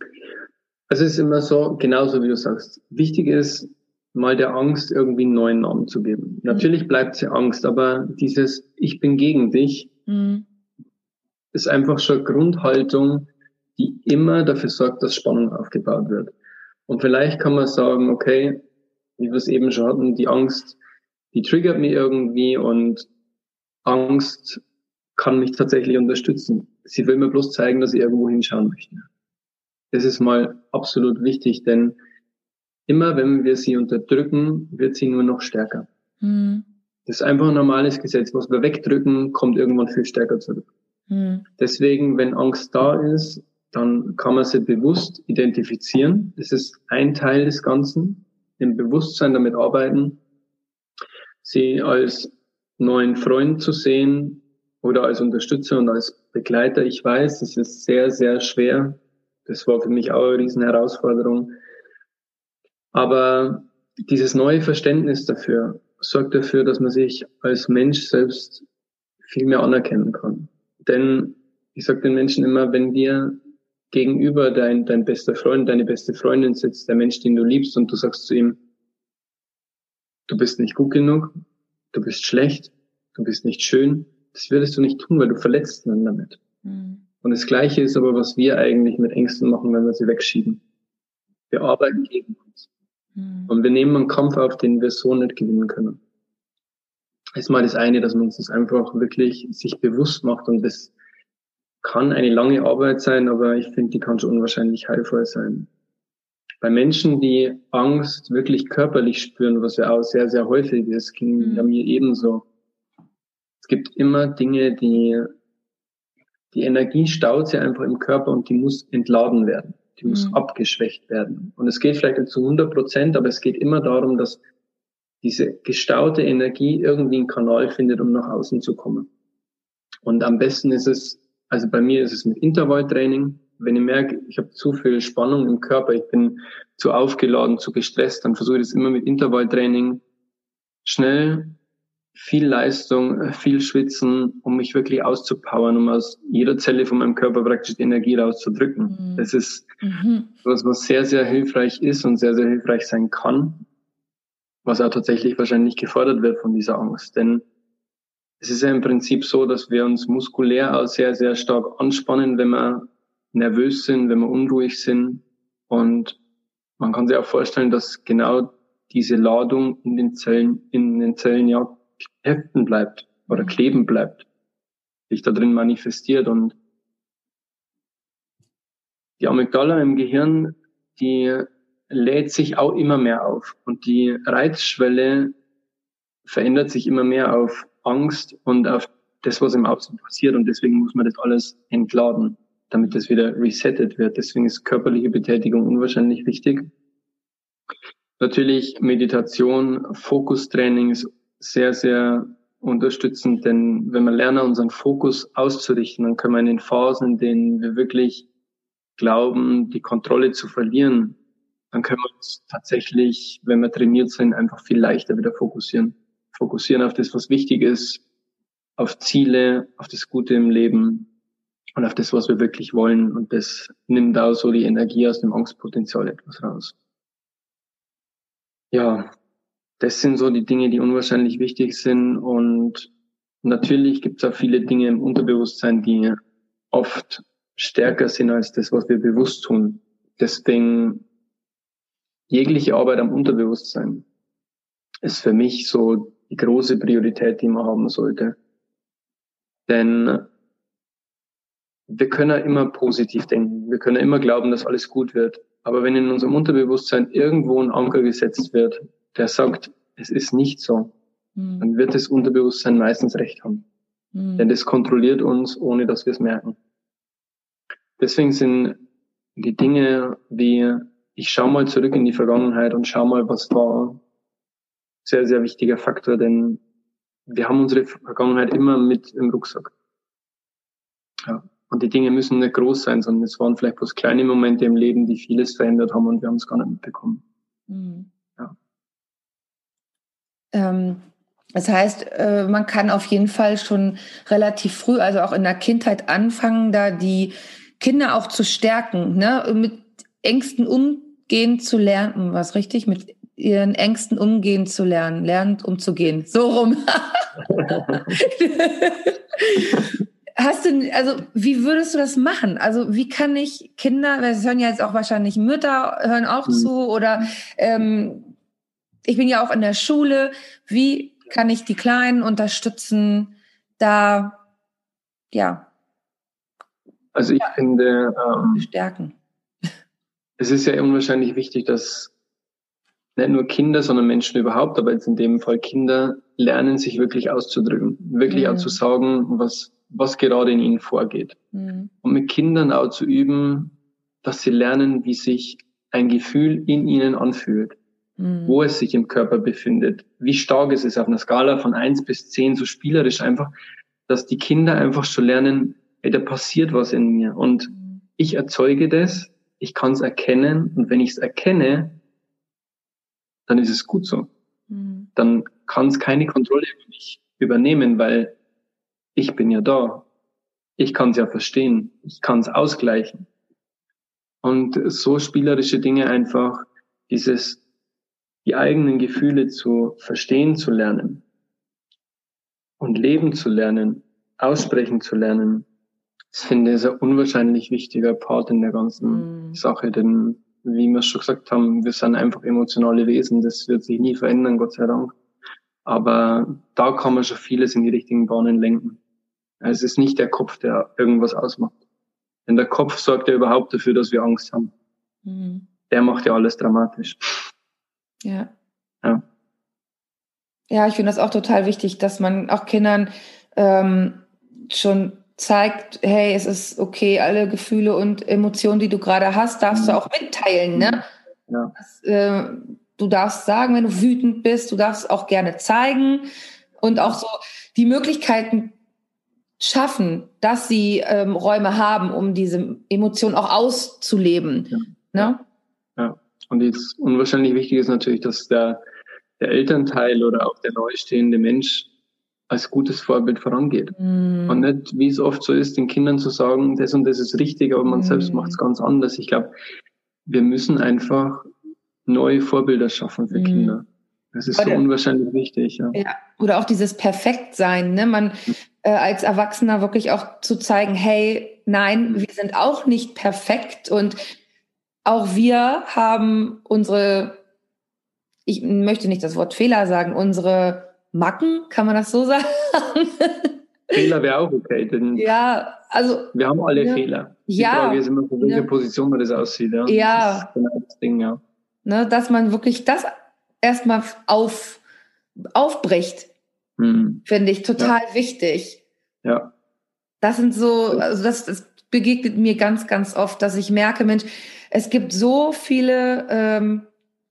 Also es ist immer so, genauso wie du sagst. Wichtig ist, mal der Angst irgendwie einen neuen Namen zu geben. Natürlich mhm. bleibt sie Angst, aber dieses Ich bin gegen dich, mhm ist einfach schon eine Grundhaltung, die immer dafür sorgt, dass Spannung aufgebaut wird. Und vielleicht kann man sagen, okay, wie wir es eben schon hatten, die Angst, die triggert mich irgendwie und Angst kann mich tatsächlich unterstützen. Sie will mir bloß zeigen, dass ich irgendwo hinschauen möchte. Das ist mal absolut wichtig, denn immer wenn wir sie unterdrücken, wird sie nur noch stärker. Mhm. Das ist einfach ein normales Gesetz. Was wir wegdrücken, kommt irgendwann viel stärker zurück. Mhm. Deswegen, wenn Angst da ist, dann kann man sie bewusst identifizieren. Das ist ein Teil des Ganzen. Im Bewusstsein damit arbeiten, sie als neuen Freund zu sehen oder als Unterstützer und als Begleiter. Ich weiß, das ist sehr, sehr schwer. Das war für mich auch eine riesen Herausforderung. Aber dieses neue Verständnis dafür sorgt dafür, dass man sich als Mensch selbst viel mehr anerkennen kann. Denn ich sage den Menschen immer, wenn dir gegenüber dein, dein bester Freund, deine beste Freundin sitzt, der Mensch, den du liebst, und du sagst zu ihm, du bist nicht gut genug, du bist schlecht, du bist nicht schön, das würdest du nicht tun, weil du verletzt ihn damit. Mhm. Und das Gleiche ist aber, was wir eigentlich mit Ängsten machen, wenn wir sie wegschieben. Wir arbeiten gegen uns. Mhm. Und wir nehmen einen Kampf auf, den wir so nicht gewinnen können. Erstmal das eine, dass man uns das einfach wirklich sich bewusst macht und das kann eine lange Arbeit sein, aber ich finde, die kann schon unwahrscheinlich heilvoll sein. Bei Menschen, die Angst wirklich körperlich spüren, was ja auch sehr, sehr häufig ist, ging mhm. ja mir ebenso. Es gibt immer Dinge, die, die Energie staut sich einfach im Körper und die muss entladen werden. Die muss mhm. abgeschwächt werden. Und es geht vielleicht nicht zu 100 Prozent, aber es geht immer darum, dass diese gestaute Energie irgendwie einen Kanal findet, um nach außen zu kommen. Und am besten ist es also bei mir ist es mit Intervalltraining. Wenn ich merke, ich habe zu viel Spannung im Körper, ich bin zu aufgeladen, zu gestresst, dann versuche ich das immer mit Intervalltraining schnell, viel Leistung, viel Schwitzen, um mich wirklich auszupowern, um aus jeder Zelle von meinem Körper praktisch die Energie rauszudrücken. Mhm. Das ist mhm. was, was sehr, sehr hilfreich ist und sehr, sehr hilfreich sein kann, was auch tatsächlich wahrscheinlich gefordert wird von dieser Angst. Denn es ist ja im Prinzip so, dass wir uns muskulär auch sehr, sehr stark anspannen, wenn wir nervös sind, wenn wir unruhig sind. Und man kann sich auch vorstellen, dass genau diese Ladung in den Zellen, in den Zellen ja heften bleibt oder mhm. kleben bleibt, sich da drin manifestiert und die Amygdala im Gehirn, die lädt sich auch immer mehr auf und die Reizschwelle verändert sich immer mehr auf Angst und auf das, was im Außen passiert. Und deswegen muss man das alles entladen, damit das wieder resettet wird. Deswegen ist körperliche Betätigung unwahrscheinlich wichtig. Natürlich Meditation, Fokustraining ist sehr, sehr unterstützend, denn wenn wir lernen, unseren Fokus auszurichten, dann können wir in den Phasen, in denen wir wirklich glauben, die Kontrolle zu verlieren, dann können wir uns tatsächlich, wenn wir trainiert sind, einfach viel leichter wieder fokussieren fokussieren auf das, was wichtig ist, auf Ziele, auf das Gute im Leben und auf das, was wir wirklich wollen. Und das nimmt auch so die Energie aus dem Angstpotenzial etwas raus. Ja, das sind so die Dinge, die unwahrscheinlich wichtig sind. Und natürlich gibt es auch viele Dinge im Unterbewusstsein, die oft stärker sind als das, was wir bewusst tun. Deswegen jegliche Arbeit am Unterbewusstsein ist für mich so die große Priorität, die man haben sollte. Denn wir können immer positiv denken. Wir können immer glauben, dass alles gut wird. Aber wenn in unserem Unterbewusstsein irgendwo ein Anker gesetzt wird, der sagt, es ist nicht so, mhm. dann wird das Unterbewusstsein meistens recht haben. Mhm. Denn das kontrolliert uns, ohne dass wir es merken. Deswegen sind die Dinge wie, ich schau mal zurück in die Vergangenheit und schau mal, was war, sehr, sehr wichtiger Faktor, denn wir haben unsere Vergangenheit immer mit im Rucksack. Ja. Und die Dinge müssen nicht groß sein, sondern es waren vielleicht bloß kleine Momente im Leben, die vieles verändert haben und wir haben es gar nicht mitbekommen. Mhm. Ja. Ähm, das heißt, äh, man kann auf jeden Fall schon relativ früh, also auch in der Kindheit anfangen, da die Kinder auch zu stärken, ne? mit Ängsten umgehen zu lernen, was richtig, mit ihren Ängsten umgehen zu lernen, lernt umzugehen. So rum. Hast du, also wie würdest du das machen? Also wie kann ich Kinder, das hören ja jetzt auch wahrscheinlich Mütter, hören auch mhm. zu oder ähm, ich bin ja auch in der Schule. Wie kann ich die Kleinen unterstützen, da ja. Also ich ja, finde ähm, stärken. Es ist ja unwahrscheinlich wichtig, dass nicht nur Kinder, sondern Menschen überhaupt, aber jetzt in dem Fall Kinder, lernen sich wirklich auszudrücken, wirklich mhm. auch zu sagen, was, was gerade in ihnen vorgeht. Mhm. Und mit Kindern auch zu üben, dass sie lernen, wie sich ein Gefühl in ihnen anfühlt, mhm. wo es sich im Körper befindet, wie stark es ist auf einer Skala von eins bis zehn so spielerisch einfach, dass die Kinder einfach schon lernen, ey, da passiert was in mir und mhm. ich erzeuge das, ich kann es erkennen und wenn ich es erkenne, dann ist es gut so. Mhm. Dann kann es keine Kontrolle über mich übernehmen, weil ich bin ja da. Ich kann es ja verstehen. Ich kann es ausgleichen. Und so spielerische Dinge einfach, dieses, die eigenen Gefühle zu verstehen zu lernen und leben zu lernen, aussprechen zu lernen, das finde ich ist ein unwahrscheinlich wichtiger Part in der ganzen mm. Sache, denn wie wir schon gesagt haben, wir sind einfach emotionale Wesen. Das wird sich nie verändern, Gott sei Dank. Aber da kann man schon vieles in die richtigen Bahnen lenken. Es ist nicht der Kopf, der irgendwas ausmacht. Denn der Kopf sorgt ja überhaupt dafür, dass wir Angst haben. Mhm. Der macht ja alles dramatisch. Ja. Ja, ja ich finde das auch total wichtig, dass man auch Kindern ähm, schon zeigt, hey, es ist okay, alle Gefühle und Emotionen, die du gerade hast, darfst mhm. du auch mitteilen. Ne? Ja. Das, äh, du darfst sagen, wenn du wütend bist, du darfst auch gerne zeigen und auch so die Möglichkeiten schaffen, dass sie ähm, Räume haben, um diese Emotionen auch auszuleben. Ja. Ne? ja. Und das unwahrscheinlich wichtig ist natürlich, dass der, der Elternteil oder auch der neu stehende Mensch als gutes Vorbild vorangeht. Mm. Und nicht, wie es oft so ist, den Kindern zu sagen, das und das ist richtig, aber man mm. selbst macht es ganz anders. Ich glaube, wir müssen einfach neue Vorbilder schaffen für mm. Kinder. Das ist oder, so unwahrscheinlich wichtig. Ja. ja. Oder auch dieses Perfektsein, ne? Man äh, als Erwachsener wirklich auch zu zeigen, hey, nein, mhm. wir sind auch nicht perfekt und auch wir haben unsere, ich möchte nicht das Wort Fehler sagen, unsere Macken, kann man das so sagen? Fehler wäre auch okay, denn ja, also wir haben alle ja, Fehler. Die ja, Frage ist immer, von welcher ja. Position man das aussieht. Ja, ja. Das genau das Ding, ja. Ne, dass man wirklich das erstmal auf, aufbricht, hm. finde ich total ja. wichtig. Ja. Das sind so, also das, das begegnet mir ganz, ganz oft, dass ich merke, Mensch, es gibt so viele ähm,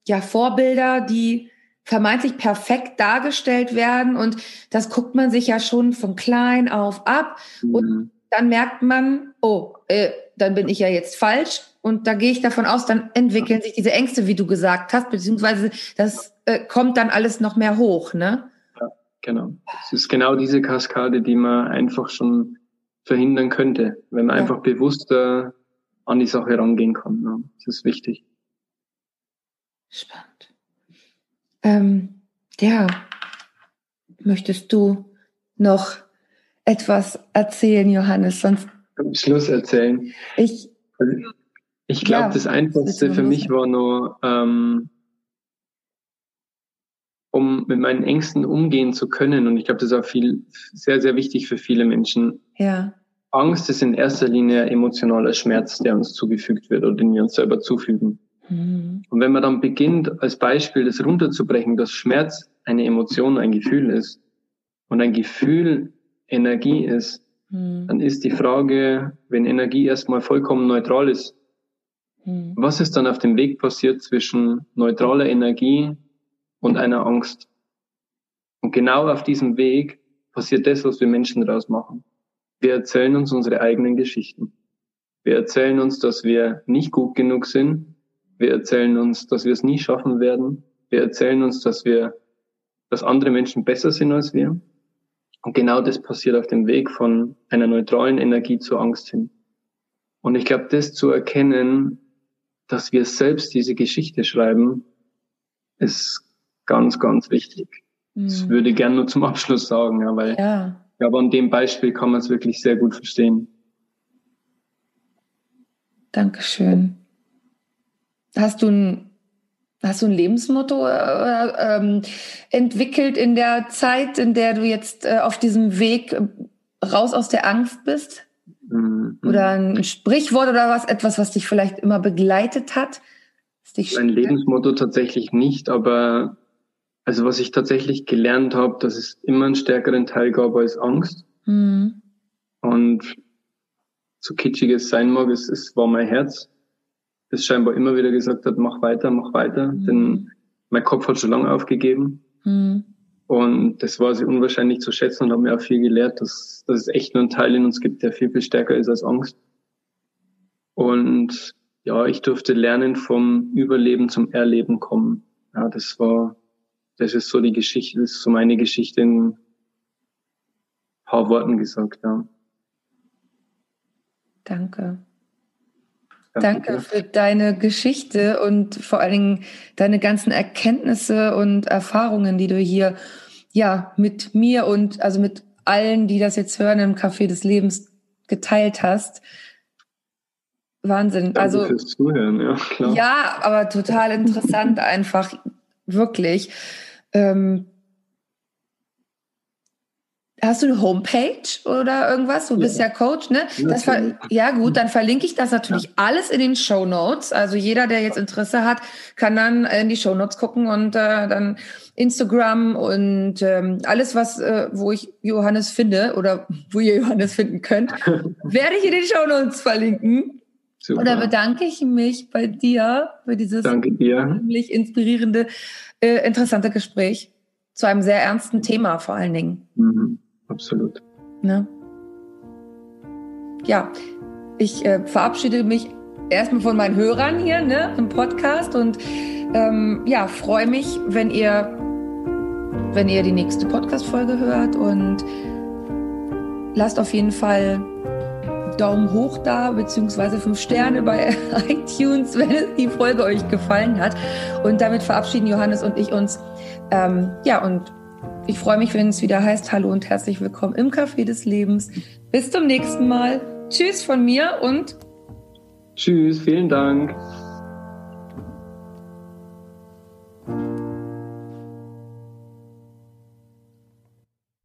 ja, Vorbilder, die vermeintlich perfekt dargestellt werden und das guckt man sich ja schon von klein auf ab mhm. und dann merkt man, oh, äh, dann bin ich ja jetzt falsch und da gehe ich davon aus, dann entwickeln sich diese Ängste, wie du gesagt hast, beziehungsweise das äh, kommt dann alles noch mehr hoch, ne? Ja, genau. Es ist genau diese Kaskade, die man einfach schon verhindern könnte, wenn man ja. einfach bewusster an die Sache rangehen kann. Ja. Das ist wichtig. Spannend. Ähm, ja, möchtest du noch etwas erzählen, Johannes? Sonst Schluss erzählen. Ich, ich glaube, ja, das Einfachste für mich war nur, ähm, um mit meinen Ängsten umgehen zu können. Und ich glaube, das ist auch viel, sehr, sehr wichtig für viele Menschen. Ja. Angst ist in erster Linie emotionaler Schmerz, der uns zugefügt wird oder den wir uns selber zufügen. Mhm. Und wenn man dann beginnt, als Beispiel das runterzubrechen, dass Schmerz eine Emotion, ein Gefühl ist und ein Gefühl Energie ist, mhm. dann ist die Frage, wenn Energie erstmal vollkommen neutral ist, mhm. was ist dann auf dem Weg passiert zwischen neutraler Energie und einer Angst? Und genau auf diesem Weg passiert das, was wir Menschen daraus machen. Wir erzählen uns unsere eigenen Geschichten. Wir erzählen uns, dass wir nicht gut genug sind, wir erzählen uns, dass wir es nie schaffen werden. Wir erzählen uns, dass wir, dass andere Menschen besser sind als wir. Und genau das passiert auf dem Weg von einer neutralen Energie zur Angst hin. Und ich glaube, das zu erkennen, dass wir selbst diese Geschichte schreiben, ist ganz, ganz wichtig. Mhm. Das würde ich gerne nur zum Abschluss sagen, ja, weil ja. ich glaube, an dem Beispiel kann man es wirklich sehr gut verstehen. Dankeschön. Hast du ein, hast du ein Lebensmotto äh, ähm, entwickelt in der Zeit, in der du jetzt äh, auf diesem Weg äh, raus aus der Angst bist? Mhm. Oder ein Sprichwort oder was, etwas, was dich vielleicht immer begleitet hat? Ein Lebensmotto tatsächlich nicht, aber also was ich tatsächlich gelernt habe, dass es immer einen stärkeren Teil gab als Angst. Mhm. Und so kitschig es sein mag, es, es war mein Herz, das scheinbar immer wieder gesagt hat, mach weiter, mach weiter. Mhm. Denn mein Kopf hat schon lange aufgegeben. Mhm. Und das war sie unwahrscheinlich zu schätzen und habe mir auch viel gelehrt, dass, dass es echt nur einen Teil in uns gibt, der viel, viel stärker ist als Angst. Und ja, ich durfte lernen vom Überleben zum Erleben kommen. Ja, das war, das ist so die Geschichte, das ist so meine Geschichte in paar Worten gesagt, ja. Danke. Danke für deine Geschichte und vor allen Dingen deine ganzen Erkenntnisse und Erfahrungen, die du hier ja mit mir und also mit allen, die das jetzt hören im Café des Lebens geteilt hast. Wahnsinn. Danke also fürs Zuhören, ja, klar. Ja, aber total interessant einfach, wirklich. Ähm, Hast du eine Homepage oder irgendwas? Du bist ja, ja Coach, ne? Das ja gut, dann verlinke ich das natürlich ja. alles in den Show Notes. Also jeder, der jetzt Interesse hat, kann dann in die Show Notes gucken und äh, dann Instagram und ähm, alles, was äh, wo ich Johannes finde oder wo ihr Johannes finden könnt, werde ich in den Show Notes verlinken. Super. Und da bedanke ich mich bei dir für dieses ziemlich inspirierende, äh, interessante Gespräch zu einem sehr ernsten Thema vor allen Dingen. Mhm. Absolut. Ne? Ja, ich äh, verabschiede mich erstmal von meinen Hörern hier ne, im Podcast und ähm, ja, freue mich, wenn ihr, wenn ihr die nächste Podcast-Folge hört und lasst auf jeden Fall Daumen hoch da, beziehungsweise fünf Sterne bei iTunes, wenn die Folge euch gefallen hat. Und damit verabschieden Johannes und ich uns. Ähm, ja, und ich freue mich, wenn es wieder heißt Hallo und herzlich willkommen im Café des Lebens. Bis zum nächsten Mal. Tschüss von mir und Tschüss, vielen Dank.